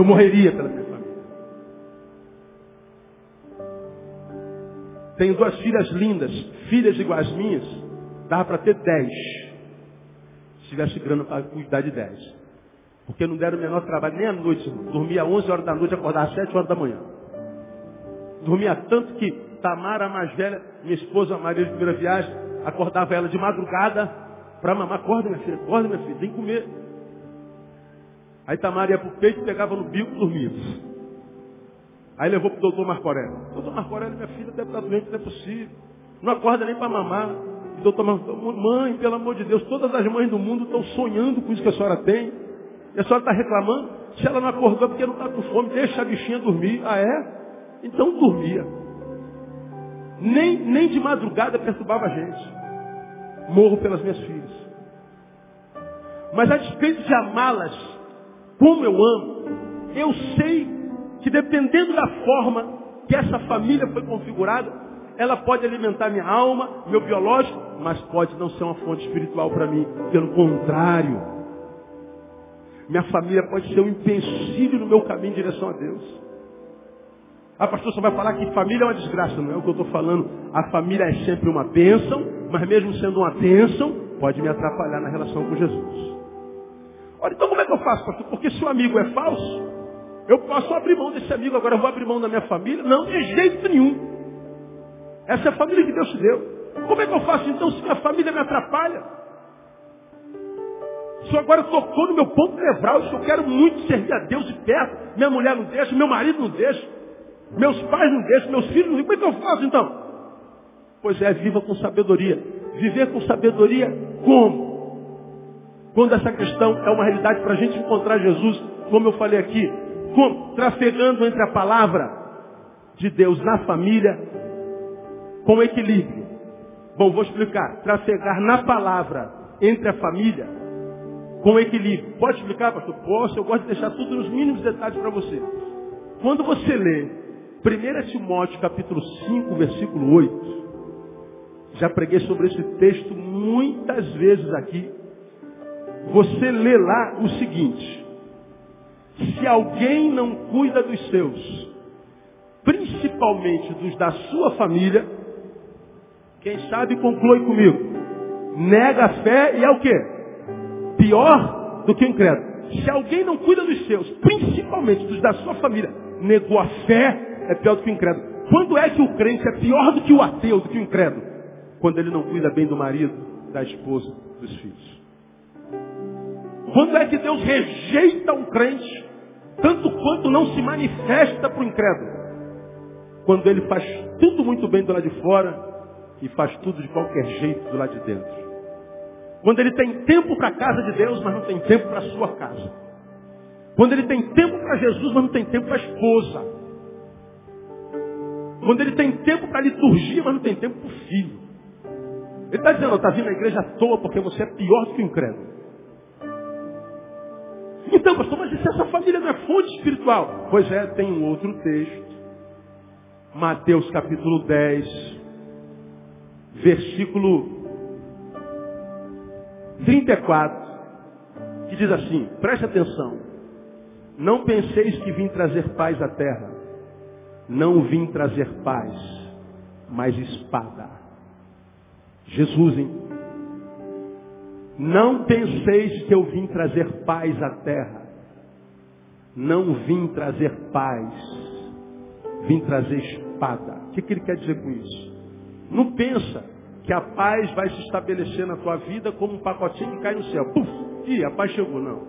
Eu morreria pela minha família. Tenho duas filhas lindas, filhas iguais minhas, dava para ter dez. Se tivesse grana para cuidar de dez. Porque não deram o menor trabalho nem à noite, irmão. Dormia às 11 horas da noite, acordava às 7 horas da manhã. Dormia tanto que Tamara, a mais velha, minha esposa, Maria de primeira viagem, acordava ela de madrugada para mamar. Acorda, minha filha, acorda, minha filha, que comer. Aí Tamara ia para o peito, pegava no bico e dormia. Aí levou para o doutor Marco Aurélio. Doutor Marco Aurélio, minha filha deve estar doente, não é possível. Não acorda nem para mamar. E doutor Marco mãe, pelo amor de Deus, todas as mães do mundo estão sonhando com isso que a senhora tem. E a senhora está reclamando. Se ela não acordou é porque não está com fome, deixa a bichinha dormir. Ah, é? Então dormia. Nem, nem de madrugada perturbava a gente. Morro pelas minhas filhas. Mas a despeito de amá-las como eu amo, eu sei que dependendo da forma que essa família foi configurada, ela pode alimentar minha alma, meu biológico, mas pode não ser uma fonte espiritual para mim. Pelo contrário, minha família pode ser um empecilho no meu caminho em direção a Deus. A pastor só vai falar que família é uma desgraça. Não é o que eu estou falando. A família é sempre uma bênção, mas mesmo sendo uma bênção, pode me atrapalhar na relação com Jesus. Olha, então como é que eu faço, pastor? Porque se o amigo é falso, eu posso abrir mão desse amigo, agora eu vou abrir mão da minha família? Não, de jeito nenhum. Essa é a família que Deus te deu. Como é que eu faço então se minha família me atrapalha? Se agora tocou no meu ponto nevrálgico, eu quero muito servir a Deus de perto. Minha mulher não deixa, meu marido não deixa. Meus pais não deixam, meus filhos não deixam. Como é que eu faço então? Pois é, viva com sabedoria. Viver com sabedoria como? Quando essa questão é uma realidade para a gente encontrar Jesus, como eu falei aqui, como? Trafegando entre a palavra de Deus na família com equilíbrio. Bom, vou explicar. Trafegar na palavra entre a família com equilíbrio. Pode explicar, pastor? Posso, eu gosto de deixar tudo nos mínimos detalhes para você. Quando você lê 1 Timóteo capítulo 5, versículo 8. Já preguei sobre esse texto muitas vezes aqui. Você lê lá o seguinte. Se alguém não cuida dos seus, principalmente dos da sua família, quem sabe conclui comigo. Nega a fé e é o quê? Pior do que o incrédulo. Se alguém não cuida dos seus, principalmente dos da sua família, negou a fé, é pior do que o incrédulo. Quando é que o crente é pior do que o ateu, do que o incrédulo? Quando ele não cuida bem do marido, da esposa, dos filhos. Quando é que Deus rejeita um crente, tanto quanto não se manifesta para o incrédulo? Quando ele faz tudo muito bem do lado de fora e faz tudo de qualquer jeito do lado de dentro. Quando ele tem tempo para a casa de Deus, mas não tem tempo para a sua casa. Quando ele tem tempo para Jesus, mas não tem tempo para a esposa. Quando ele tem tempo para liturgia, mas não tem tempo para o filho. Ele está dizendo, está vindo à igreja à toa porque você é pior do que o incrédulo. Então, pastor, mas se essa família não é fonte espiritual? Pois é, tem um outro texto. Mateus capítulo 10, versículo 34, que diz assim, preste atenção. Não penseis que vim trazer paz à terra. Não vim trazer paz, mas espada. Jesus, hein? Não penseis que eu vim trazer paz à terra. Não vim trazer paz. Vim trazer espada. O que, que ele quer dizer com isso? Não pensa que a paz vai se estabelecer na tua vida como um pacotinho que cai no céu. Puf! E a paz chegou, não.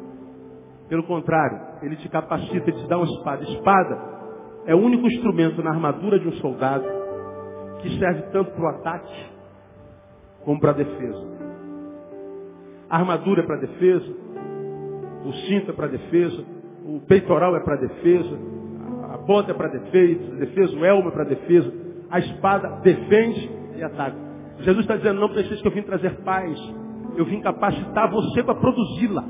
Pelo contrário, ele te capacita, ele te dá uma espada. Espada é o único instrumento na armadura de um soldado que serve tanto para o ataque como para a defesa. A armadura é para defesa, o cinto é para defesa, o peitoral é para defesa, a bota é para defesa, defesa, o elmo é para defesa, a espada defende e ataca. Jesus está dizendo, não precisa que eu vim trazer paz, eu vim capacitar você para produzi-la.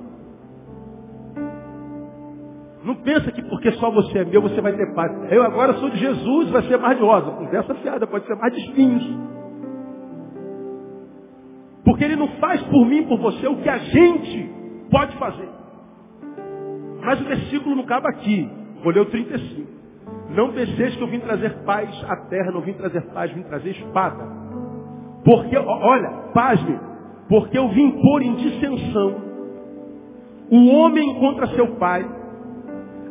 Não pensa que porque só você é meu, você vai ter paz. Eu agora sou de Jesus, vai ser mais de rosa. Conversa fiada, pode ser mais de espinhos. Porque ele não faz por mim, por você, o que a gente pode fazer. Mas o versículo não acaba aqui. Vou ler o 35. Não penseis que eu vim trazer paz à terra, não vim trazer paz, vim trazer espada. Porque, olha, pasme, porque eu vim pôr em dissensão o homem contra seu pai,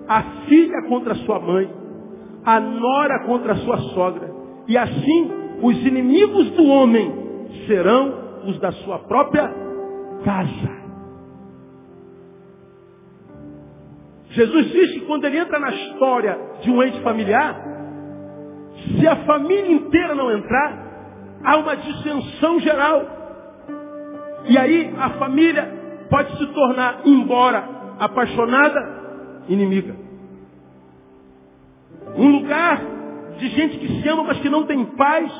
a filha contra sua mãe, a nora contra sua sogra, e assim os inimigos do homem serão os da sua própria casa. Jesus diz que quando ele entra na história de um ente familiar, se a família inteira não entrar, há uma dissensão geral. E aí a família pode se tornar, embora apaixonada, inimiga. Um lugar de gente que se ama, mas que não tem paz,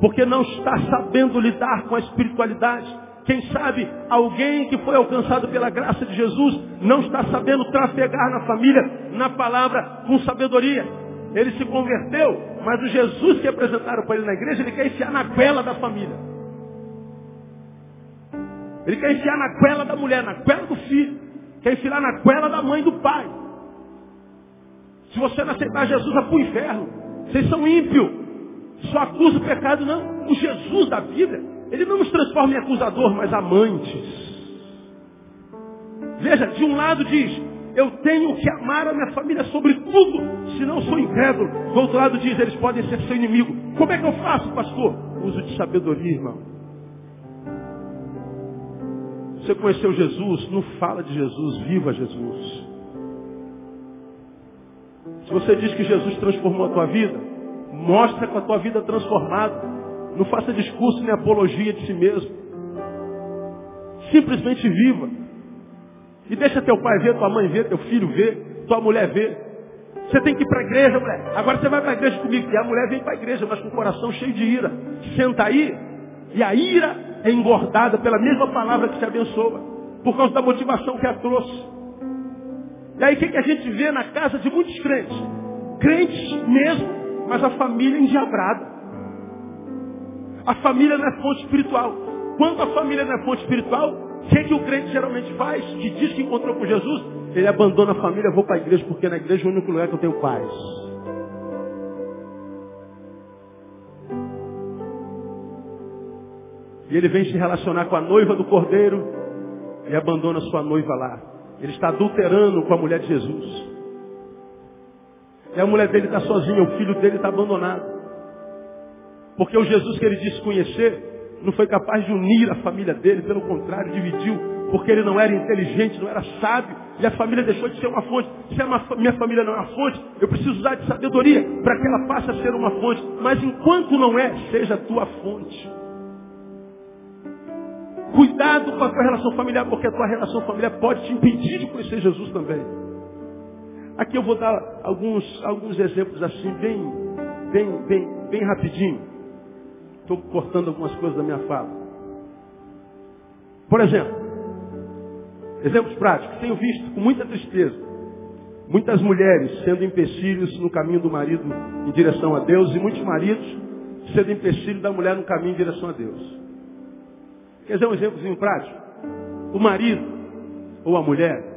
porque não está sabendo lidar com a espiritualidade. Quem sabe alguém que foi alcançado pela graça de Jesus não está sabendo trafegar na família, na palavra, com sabedoria. Ele se converteu, mas o Jesus que apresentaram para ele na igreja, ele quer enfiar na goela da família. Ele quer enfiar na goela da mulher, na goela do filho. Quer enfiar na goela da mãe e do pai. Se você não aceitar Jesus, vai para o inferno. Vocês são ímpios. Só acusa o pecado, não. O Jesus da vida, ele não nos transforma em acusador, mas amantes. Veja, de um lado diz, eu tenho que amar a minha família sobre tudo, senão sou incrédulo. Do outro lado diz, eles podem ser seu inimigo. Como é que eu faço, pastor? Uso de sabedoria, irmão. Você conheceu Jesus? Não fala de Jesus, viva Jesus. Se você diz que Jesus transformou a tua vida, mostra com a tua vida transformada. Não faça discurso nem apologia de si mesmo. Simplesmente viva. E deixa teu pai ver, tua mãe ver, teu filho ver, tua mulher ver. Você tem que ir para a igreja, mulher. Agora você vai para a igreja comigo. E a mulher vem para a igreja, mas com o coração cheio de ira. Senta aí, e a ira é engordada pela mesma palavra que te abençoa. Por causa da motivação que a trouxe. E aí o que, que a gente vê na casa de muitos crentes? Crentes mesmo, mas a família endiabrada. A família não é fonte espiritual. Quando a família não é fonte espiritual, o que, que o crente geralmente faz? Que diz que encontrou com Jesus, ele abandona a família, vou para a igreja, porque na igreja é o único lugar que eu tenho paz. E ele vem se relacionar com a noiva do cordeiro e abandona sua noiva lá. Ele está adulterando com a mulher de Jesus. E a mulher dele está sozinha, o filho dele está abandonado. Porque o Jesus que ele disse conhecer não foi capaz de unir a família dele, pelo contrário, dividiu, porque ele não era inteligente, não era sábio, e a família deixou de ser uma fonte. Se a minha família não é uma fonte, eu preciso usar de sabedoria para que ela passe a ser uma fonte. Mas enquanto não é, seja a tua fonte. Cuidado com a tua relação familiar, porque a tua relação familiar pode te impedir de conhecer Jesus também. Aqui eu vou dar alguns, alguns exemplos assim, bem, bem, bem, bem rapidinho. Estou cortando algumas coisas da minha fala. Por exemplo, exemplos práticos. Tenho visto com muita tristeza muitas mulheres sendo empecilhos no caminho do marido em direção a Deus e muitos maridos sendo empecilhos da mulher no caminho em direção a Deus. Quer dizer um exemplozinho prático? O marido ou a mulher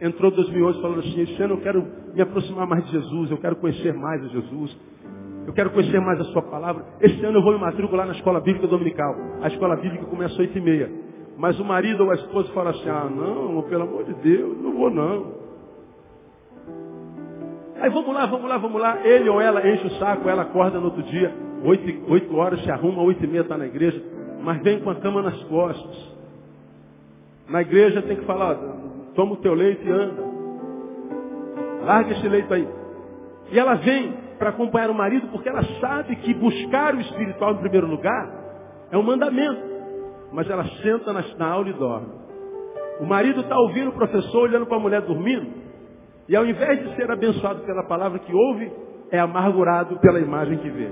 entrou em 2011 falando assim, esse ano eu quero me aproximar mais de Jesus, eu quero conhecer mais a Jesus, eu quero conhecer mais a sua palavra. Esse ano eu vou me matricular na escola bíblica dominical. A escola bíblica começa às oito e meia. Mas o marido ou a esposa fala assim, ah não, pelo amor de Deus, não vou não. Aí vamos lá, vamos lá, vamos lá. Ele ou ela enche o saco, ela acorda no outro dia. Oito, oito horas se arruma, oito e meia está na igreja, mas vem com a cama nas costas. Na igreja tem que falar, toma o teu leito e anda. Larga esse leito aí. E ela vem para acompanhar o marido porque ela sabe que buscar o espiritual em primeiro lugar é um mandamento. Mas ela senta na, aula e dorme. O marido está ouvindo o professor olhando para a mulher dormindo. E ao invés de ser abençoado pela palavra que ouve, é amargurado pela imagem que vê.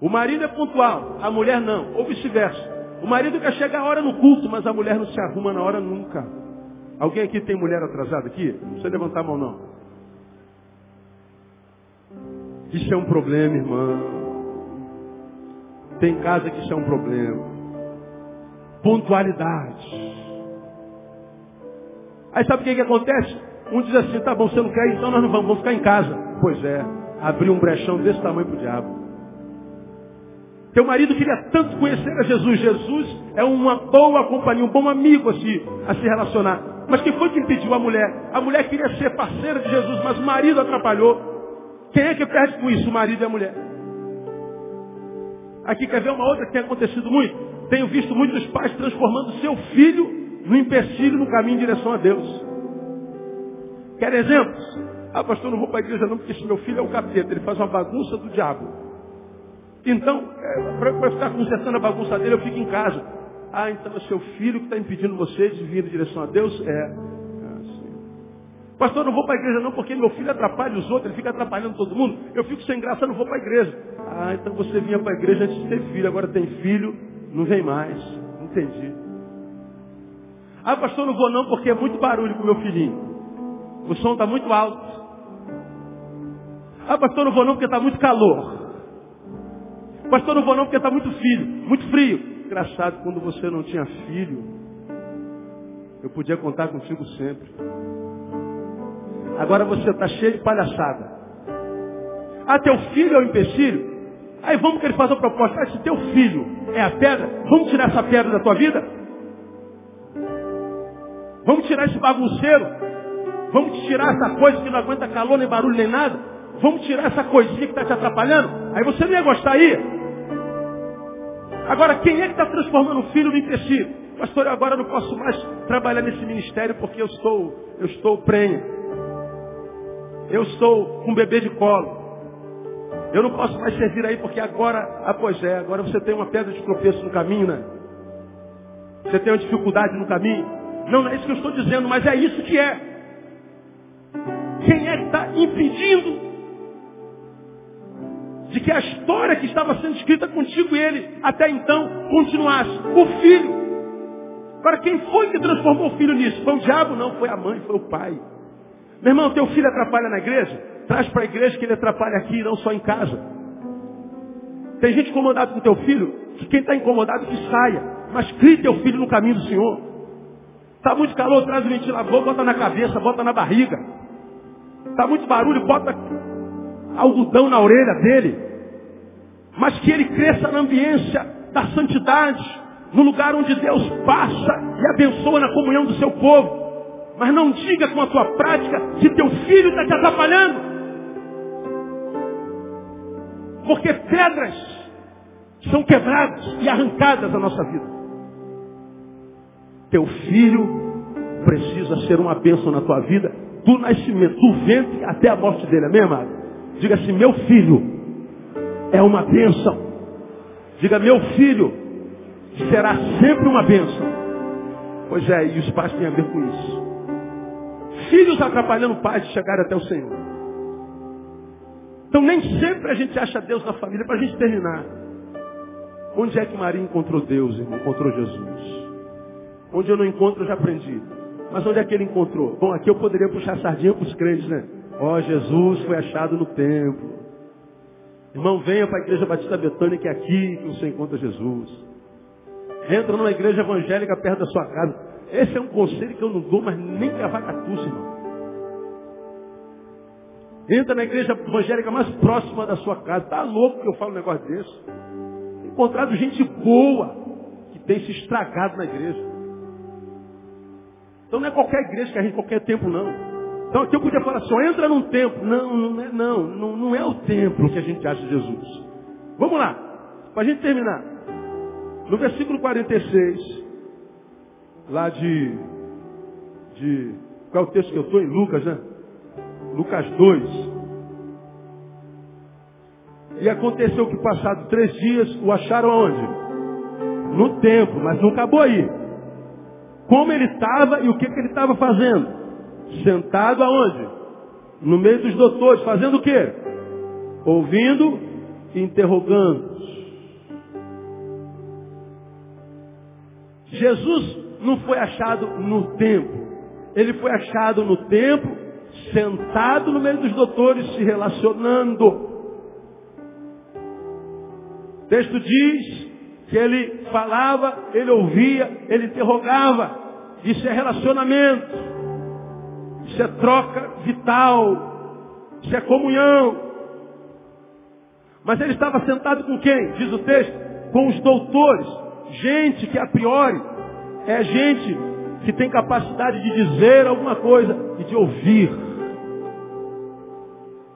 O marido é pontual, a mulher não, ou vice-versa. O marido quer chegar a hora no culto, mas a mulher não se arruma na hora nunca. Alguém aqui tem mulher atrasada aqui? Não precisa levantar a mão não. Isso é um problema, irmão. Tem casa que isso é um problema. Pontualidade. Aí sabe o que, que acontece? Um diz assim, tá bom, você não quer então nós não vamos, vamos ficar em casa. Pois é, abriu um brechão desse tamanho para o diabo. Teu marido queria tanto conhecer a Jesus. Jesus é uma boa companhia, um bom amigo a se, a se relacionar. Mas quem foi que impediu a mulher? A mulher queria ser parceira de Jesus, mas o marido atrapalhou. Quem é que perde com isso? O marido e a mulher. Aqui quer ver uma outra que tem acontecido muito? Tenho visto muitos pais transformando seu filho no empecilho no caminho em direção a Deus. Quer exemplos? Ah, pastor, não vou para a igreja não, porque esse meu filho é o capeta, ele faz uma bagunça do diabo. Então, é, para ficar consertando a bagunça dele, eu fico em casa. Ah, então é seu filho que está impedindo você de vir em direção a Deus? É. Assim. Pastor, não vou para a igreja não, porque meu filho atrapalha os outros, ele fica atrapalhando todo mundo. Eu fico sem graça, não vou para a igreja. Ah, então você vinha para a igreja antes de ter filho, agora tem filho, não vem mais. Entendi. Ah, pastor, não vou não, porque é muito barulho com meu filhinho. O som está muito alto. Ah, pastor, não vou não, porque está muito calor. Pastor, não vou não porque está muito frio, muito frio. Engraçado, quando você não tinha filho, eu podia contar contigo sempre. Agora você está cheio de palhaçada. Ah, teu filho é o empecilho? Aí vamos que ele faz a proposta. Ah, se teu filho é a pedra, vamos tirar essa pedra da tua vida? Vamos tirar esse bagunceiro? Vamos tirar essa coisa que não aguenta calor, nem barulho, nem nada? Vamos tirar essa coisinha que está te atrapalhando? Aí você não ia gostar aí? Agora, quem é que está transformando o filho no empecilho? Pastor, eu agora não posso mais trabalhar nesse ministério porque eu estou, eu estou prenha. Eu estou com um bebê de colo. Eu não posso mais servir aí porque agora, ah, pois é, agora você tem uma pedra de tropeço no caminho, né? Você tem uma dificuldade no caminho. Não, não é isso que eu estou dizendo, mas é isso que é. Quem é que está impedindo de que a história que estava sendo escrita contigo e ele até então continuasse. O filho. Agora, quem foi que transformou o filho nisso? Foi o diabo? Não, foi a mãe, foi o pai. Meu irmão, teu filho atrapalha na igreja? Traz para a igreja que ele atrapalha aqui, não só em casa. Tem gente incomodada com teu filho, que quem está incomodado que saia. Mas crie teu filho no caminho do Senhor. Está muito calor, traz o ventilador, bota na cabeça, bota na barriga. Está muito barulho, bota algodão na orelha dele, mas que ele cresça na ambiência da santidade, no lugar onde Deus passa e abençoa na comunhão do seu povo. Mas não diga com a tua prática se teu filho está te atrapalhando. Porque pedras são quebradas e arrancadas da nossa vida. Teu filho precisa ser uma bênção na tua vida, do nascimento, do ventre até a morte dele. Amém, amado? Diga assim, meu filho é uma bênção. Diga, meu filho será sempre uma bênção. Pois é, e os pais têm a ver com isso. Filhos atrapalhando pais de chegar até o Senhor. Então nem sempre a gente acha Deus na família para a gente terminar. Onde é que Maria encontrou Deus, irmão? Encontrou Jesus. Onde eu não encontro, eu já aprendi. Mas onde é que ele encontrou? Bom, aqui eu poderia puxar sardinha para os crentes, né? Ó, oh, Jesus foi achado no templo. Irmão, venha para a igreja Batista Betânia, que é aqui que você encontra Jesus. Entra numa igreja evangélica perto da sua casa. Esse é um conselho que eu não dou, mas nem que a vaca irmão. Entra na igreja evangélica mais próxima da sua casa. Tá louco que eu falo um negócio desse? Encontrado gente boa que tem se estragado na igreja. Então não é qualquer igreja que a gente qualquer tempo não. Então aqui eu podia falar só entra num templo. Não, não é, não, não, não é o templo que a gente acha Jesus. Vamos lá, para a gente terminar. No versículo 46, lá de, de. Qual é o texto que eu estou? Em Lucas, né? Lucas 2. E aconteceu que passados três dias o acharam aonde? No templo, mas não acabou aí. Como ele estava e o que, que ele estava fazendo? Sentado aonde? No meio dos doutores, fazendo o quê? Ouvindo e interrogando. Jesus não foi achado no templo. Ele foi achado no templo, sentado no meio dos doutores, se relacionando. O texto diz que ele falava, ele ouvia, ele interrogava. Isso é relacionamento. Isso é troca vital. Isso é comunhão. Mas ele estava sentado com quem? Diz o texto, com os doutores. Gente que a priori é gente que tem capacidade de dizer alguma coisa e de ouvir.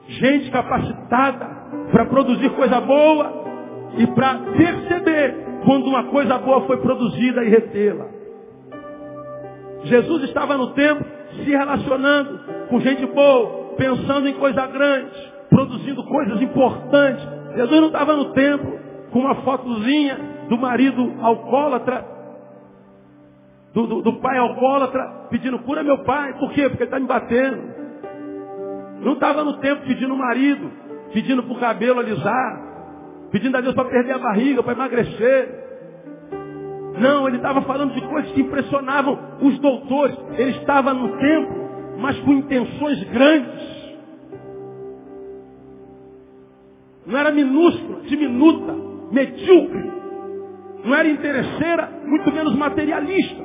Gente capacitada para produzir coisa boa e para perceber quando uma coisa boa foi produzida e retê-la. Jesus estava no templo se relacionando com gente boa, pensando em coisa grande, produzindo coisas importantes. Jesus não estava no templo com uma fotozinha do marido alcoólatra, do, do, do pai alcoólatra, pedindo cura meu pai. Por quê? Porque ele está me batendo. Não estava no templo pedindo marido, pedindo para o cabelo alisar, pedindo a Deus para perder a barriga, para emagrecer. Não, ele estava falando de coisas que impressionavam os doutores. Ele estava no templo, mas com intenções grandes. Não era minúscula, diminuta, medíocre. Não era interesseira, muito menos materialista.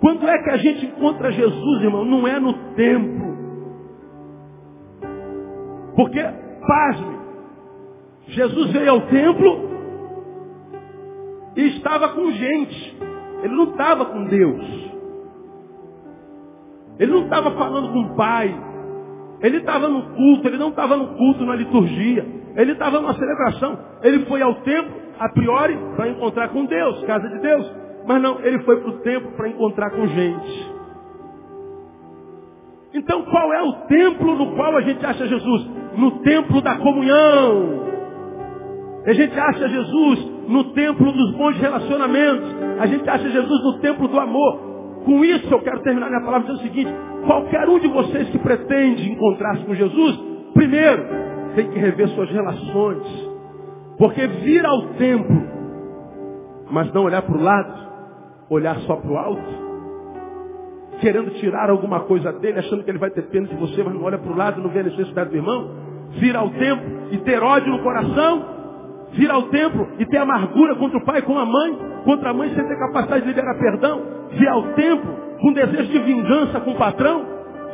Quando é que a gente encontra Jesus, irmão? Não é no templo. Porque, pasme, Jesus veio ao templo e estava com gente. Ele não estava com Deus. Ele não estava falando com o Pai. Ele estava no culto, ele não estava no culto, na liturgia. Ele estava numa celebração. Ele foi ao templo, a priori, para encontrar com Deus, casa de Deus. Mas não, ele foi para o templo para encontrar com gente. Então qual é o templo no qual a gente acha Jesus? No templo da comunhão. A gente acha Jesus no templo dos bons relacionamentos. A gente acha Jesus no templo do amor. Com isso eu quero terminar minha palavra dizendo o seguinte. Qualquer um de vocês que pretende encontrar-se com Jesus, primeiro, tem que rever suas relações. Porque vir ao templo, mas não olhar para o lado, olhar só para o alto, querendo tirar alguma coisa dele, achando que ele vai ter pena de você, mas não olha para o lado, não vê a necessidade do irmão, vir ao templo e ter ódio no coração, vir ao templo e ter amargura contra o pai, com a mãe, contra a mãe sem ter capacidade de liberar perdão, vir ao templo com desejo de vingança com o patrão,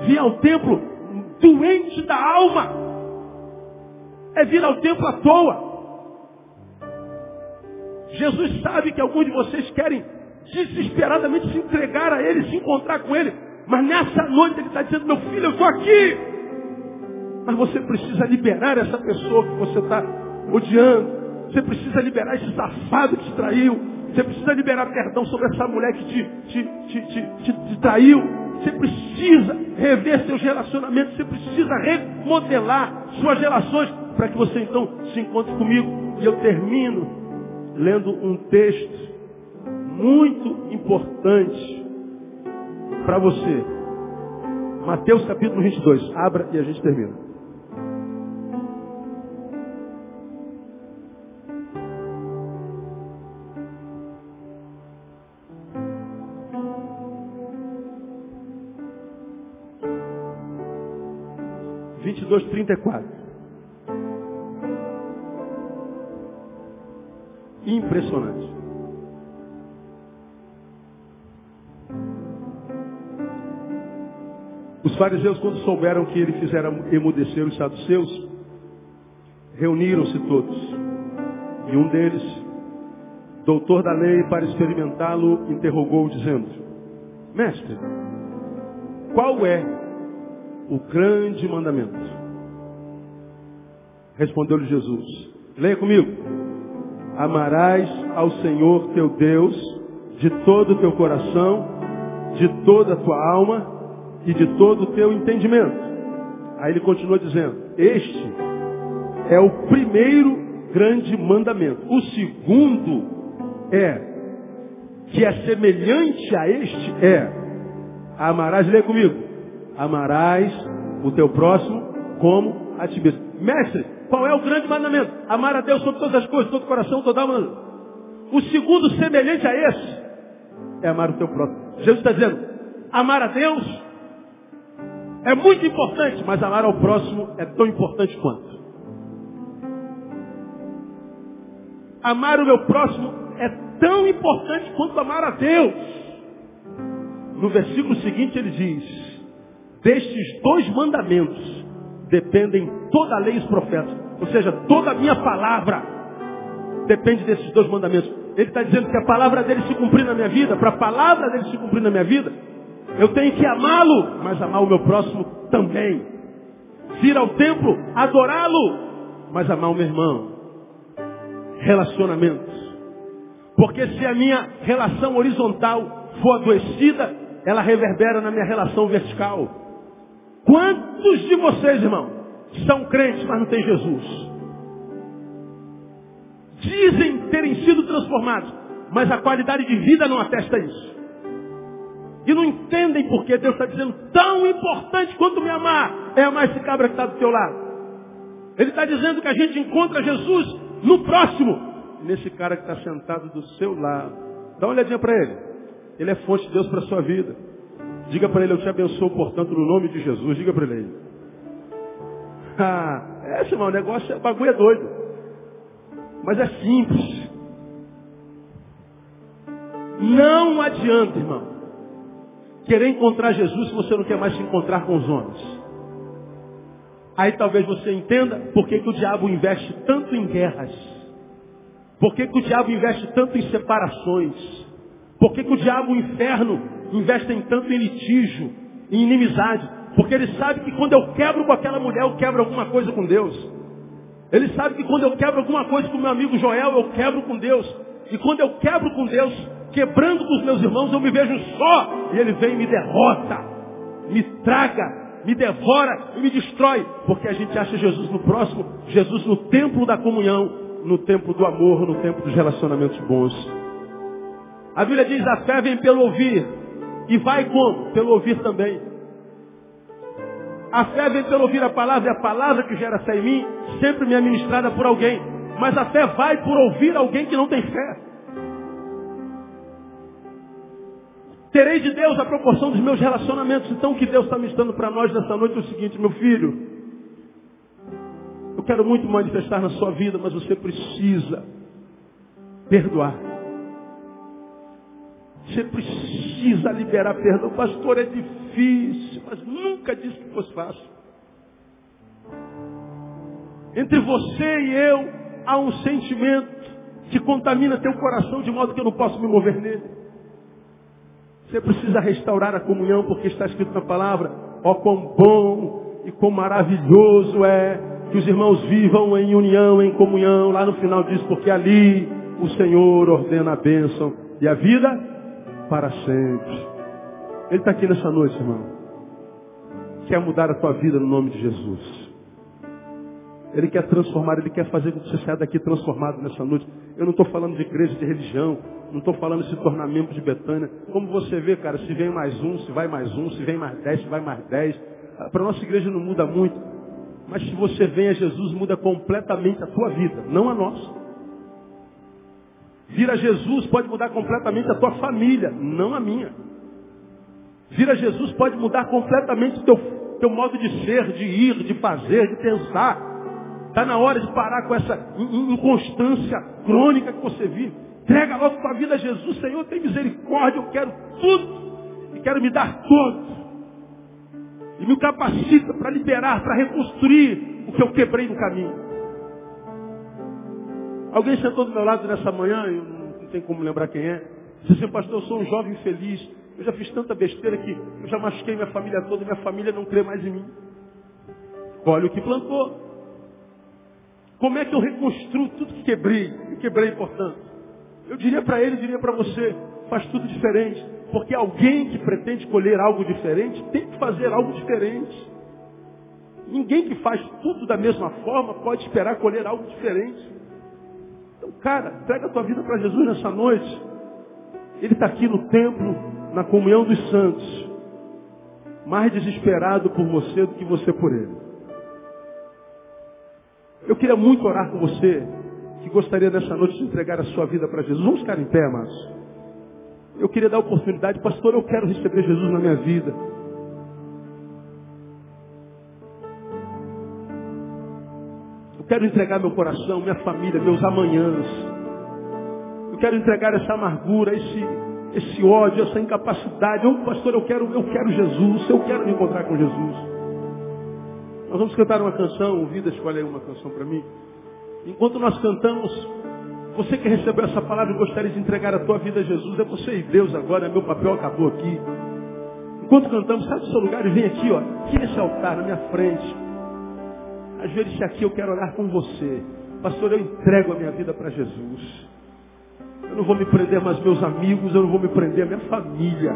vir ao templo doente da alma, é vir ao templo à toa. Jesus sabe que alguns de vocês querem desesperadamente se entregar a Ele, se encontrar com Ele, mas nessa noite Ele está dizendo, meu filho, eu estou aqui. Mas você precisa liberar essa pessoa que você está odiando. Você precisa liberar esse safado que te traiu. Você precisa liberar perdão sobre essa mulher que te, te, te, te, te traiu. Você precisa rever seus relacionamentos. Você precisa remodelar suas relações para que você então se encontre comigo. E eu termino lendo um texto muito importante para você. Mateus capítulo 22. Abra e a gente termina. 22, 34. Impressionante. Os fariseus, quando souberam que ele fizera emudecer os saduceus, reuniram-se todos. E um deles, doutor da lei, para experimentá-lo, interrogou, dizendo: Mestre, qual é o grande mandamento? Respondeu-lhe Jesus. Leia comigo. Amarás ao Senhor teu Deus de todo o teu coração, de toda a tua alma e de todo o teu entendimento. Aí ele continua dizendo: Este é o primeiro grande mandamento. O segundo é, que é semelhante a este, é, amarás, lê comigo, amarás o teu próximo como a ti mesmo. Mestre, qual é o grande mandamento? Amar a Deus sobre todas as coisas, todo o coração, toda alma. O segundo semelhante a esse é amar o teu próximo. Jesus está dizendo, amar a Deus é muito importante, mas amar ao próximo é tão importante quanto. Amar o meu próximo é tão importante quanto amar a Deus. No versículo seguinte ele diz, destes dois mandamentos dependem toda a lei e os profetas. Ou seja, toda a minha palavra depende desses dois mandamentos. Ele está dizendo que a palavra dele se cumprir na minha vida, para a palavra dele se cumprir na minha vida, eu tenho que amá-lo, mas amar o meu próximo também. Vir ao templo, adorá-lo, mas amar o meu irmão. Relacionamentos. Porque se a minha relação horizontal for adoecida, ela reverbera na minha relação vertical. Quantos de vocês, irmão, são crentes, mas não têm Jesus? Dizem terem sido transformados, mas a qualidade de vida não atesta isso e não entendem porque Deus está dizendo tão importante quanto me amar é amar esse cabra que está do teu lado. Ele está dizendo que a gente encontra Jesus no próximo, nesse cara que está sentado do seu lado. Dá uma olhadinha para ele. Ele é fonte de Deus para a sua vida. Diga para ele, eu te abençoo, portanto, no nome de Jesus. Diga para ele. [laughs] Ah, é, irmão, o negócio, é, bagulho é doido. Mas é simples. Não adianta, irmão querer encontrar Jesus se você não quer mais se encontrar com os homens. Aí talvez você entenda por que, que o diabo investe tanto em guerras. Por que, que o diabo investe tanto em separações. Por que, que o diabo, o inferno, investe em tanto em litígio, em inimizade. Porque ele sabe que quando eu quebro com aquela mulher, eu quebro alguma coisa com Deus. Ele sabe que quando eu quebro alguma coisa com meu amigo Joel, eu quebro com Deus. E quando eu quebro com Deus, quebrando com os meus irmãos, eu me vejo só. E ele vem e me derrota, me traga, me devora e me destrói. Porque a gente acha Jesus no próximo, Jesus no templo da comunhão, no templo do amor, no templo dos relacionamentos bons. A Bíblia diz, a fé vem pelo ouvir. E vai como? Pelo ouvir também. A fé vem pelo ouvir a palavra, e a palavra que gera fé em mim, sempre me é ministrada por alguém. Mas a fé vai por ouvir alguém que não tem fé. Terei de Deus a proporção dos meus relacionamentos. Então o que Deus está me dando para nós nessa noite é o seguinte, meu filho. Eu quero muito manifestar na sua vida, mas você precisa perdoar. Você precisa liberar perdão. Pastor, é difícil, mas nunca disse que fosse fácil. Entre você e eu há um sentimento que contamina teu coração de modo que eu não posso me mover nele. Você precisa restaurar a comunhão, porque está escrito na palavra, ó quão bom e quão maravilhoso é que os irmãos vivam em união, em comunhão. Lá no final diz, porque ali o Senhor ordena a bênção e a vida para sempre. Ele está aqui nessa noite, irmão. Quer mudar a tua vida no nome de Jesus. Ele quer transformar, Ele quer fazer com que você saia daqui transformado nessa noite. Eu não estou falando de igreja, de religião. Não estou falando de se tornar membro de Betânia. Como você vê, cara, se vem mais um, se vai mais um, se vem mais dez, se vai mais dez. Para nossa igreja não muda muito. Mas se você vem a Jesus, muda completamente a tua vida, não a nossa. Vir a Jesus pode mudar completamente a tua família, não a minha. Vir a Jesus pode mudar completamente o teu, teu modo de ser, de ir, de fazer, de pensar. Está na hora de parar com essa inconstância crônica que você vive. Entrega logo tua vida a Jesus. Senhor, tem misericórdia. Eu quero tudo. E quero me dar tudo. E me capacita para liberar, para reconstruir o que eu quebrei no caminho. Alguém sentou do meu lado nessa manhã, eu não tenho como lembrar quem é. Disse assim, pastor, eu sou um jovem feliz. Eu já fiz tanta besteira que eu já machuquei minha família toda, minha família não crê mais em mim. Olha o que plantou. Como é que eu reconstruo tudo que quebrei? E quebrei, portanto. Eu diria para ele, diria para você, faz tudo diferente. Porque alguém que pretende colher algo diferente tem que fazer algo diferente. Ninguém que faz tudo da mesma forma pode esperar colher algo diferente. Então, cara, entrega a tua vida para Jesus nessa noite. Ele está aqui no templo, na comunhão dos santos, mais desesperado por você do que você por ele. Eu queria muito orar com você, que gostaria nessa noite de entregar a sua vida para Jesus. Vamos ficar em pé, amados. Eu queria dar a oportunidade, pastor, eu quero receber Jesus na minha vida. Quero entregar meu coração, minha família, meus amanhãs. Eu quero entregar essa amargura, esse, esse ódio, essa incapacidade. Oh, pastor, eu quero, eu quero Jesus, eu quero me encontrar com Jesus. Nós vamos cantar uma canção, o Vida escolhe uma canção para mim. Enquanto nós cantamos, você que recebeu essa palavra e gostaria de entregar a tua vida a Jesus, é você e Deus agora, meu papel acabou aqui. Enquanto cantamos, sai do seu lugar e vem aqui, ó, aqui nesse altar, na minha frente. Ajoelhe-se aqui, eu quero orar com você. Pastor, eu entrego a minha vida para Jesus. Eu não vou me prender mais meus amigos, eu não vou me prender a minha família.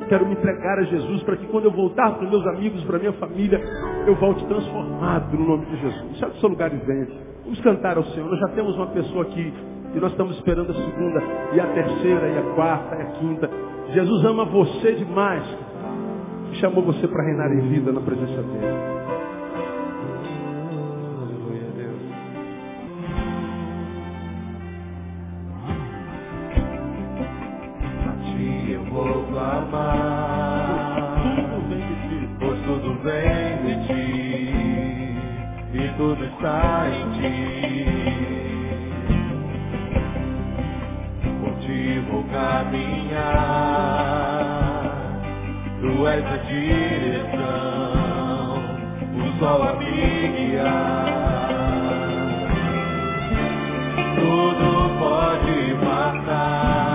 Eu quero me entregar a Jesus para que quando eu voltar para meus amigos, para minha família, eu volte transformado no nome de Jesus. Sai do seu lugar e vem. Vamos cantar ao Senhor. Nós já temos uma pessoa aqui e nós estamos esperando a segunda, e a terceira, e a quarta, e a quinta. Jesus ama você demais. Chamou você para reinar em vida na presença dele. está em ti. Por ti vou caminhar, tu és a direção, o sol a me guiar. Tudo pode matar.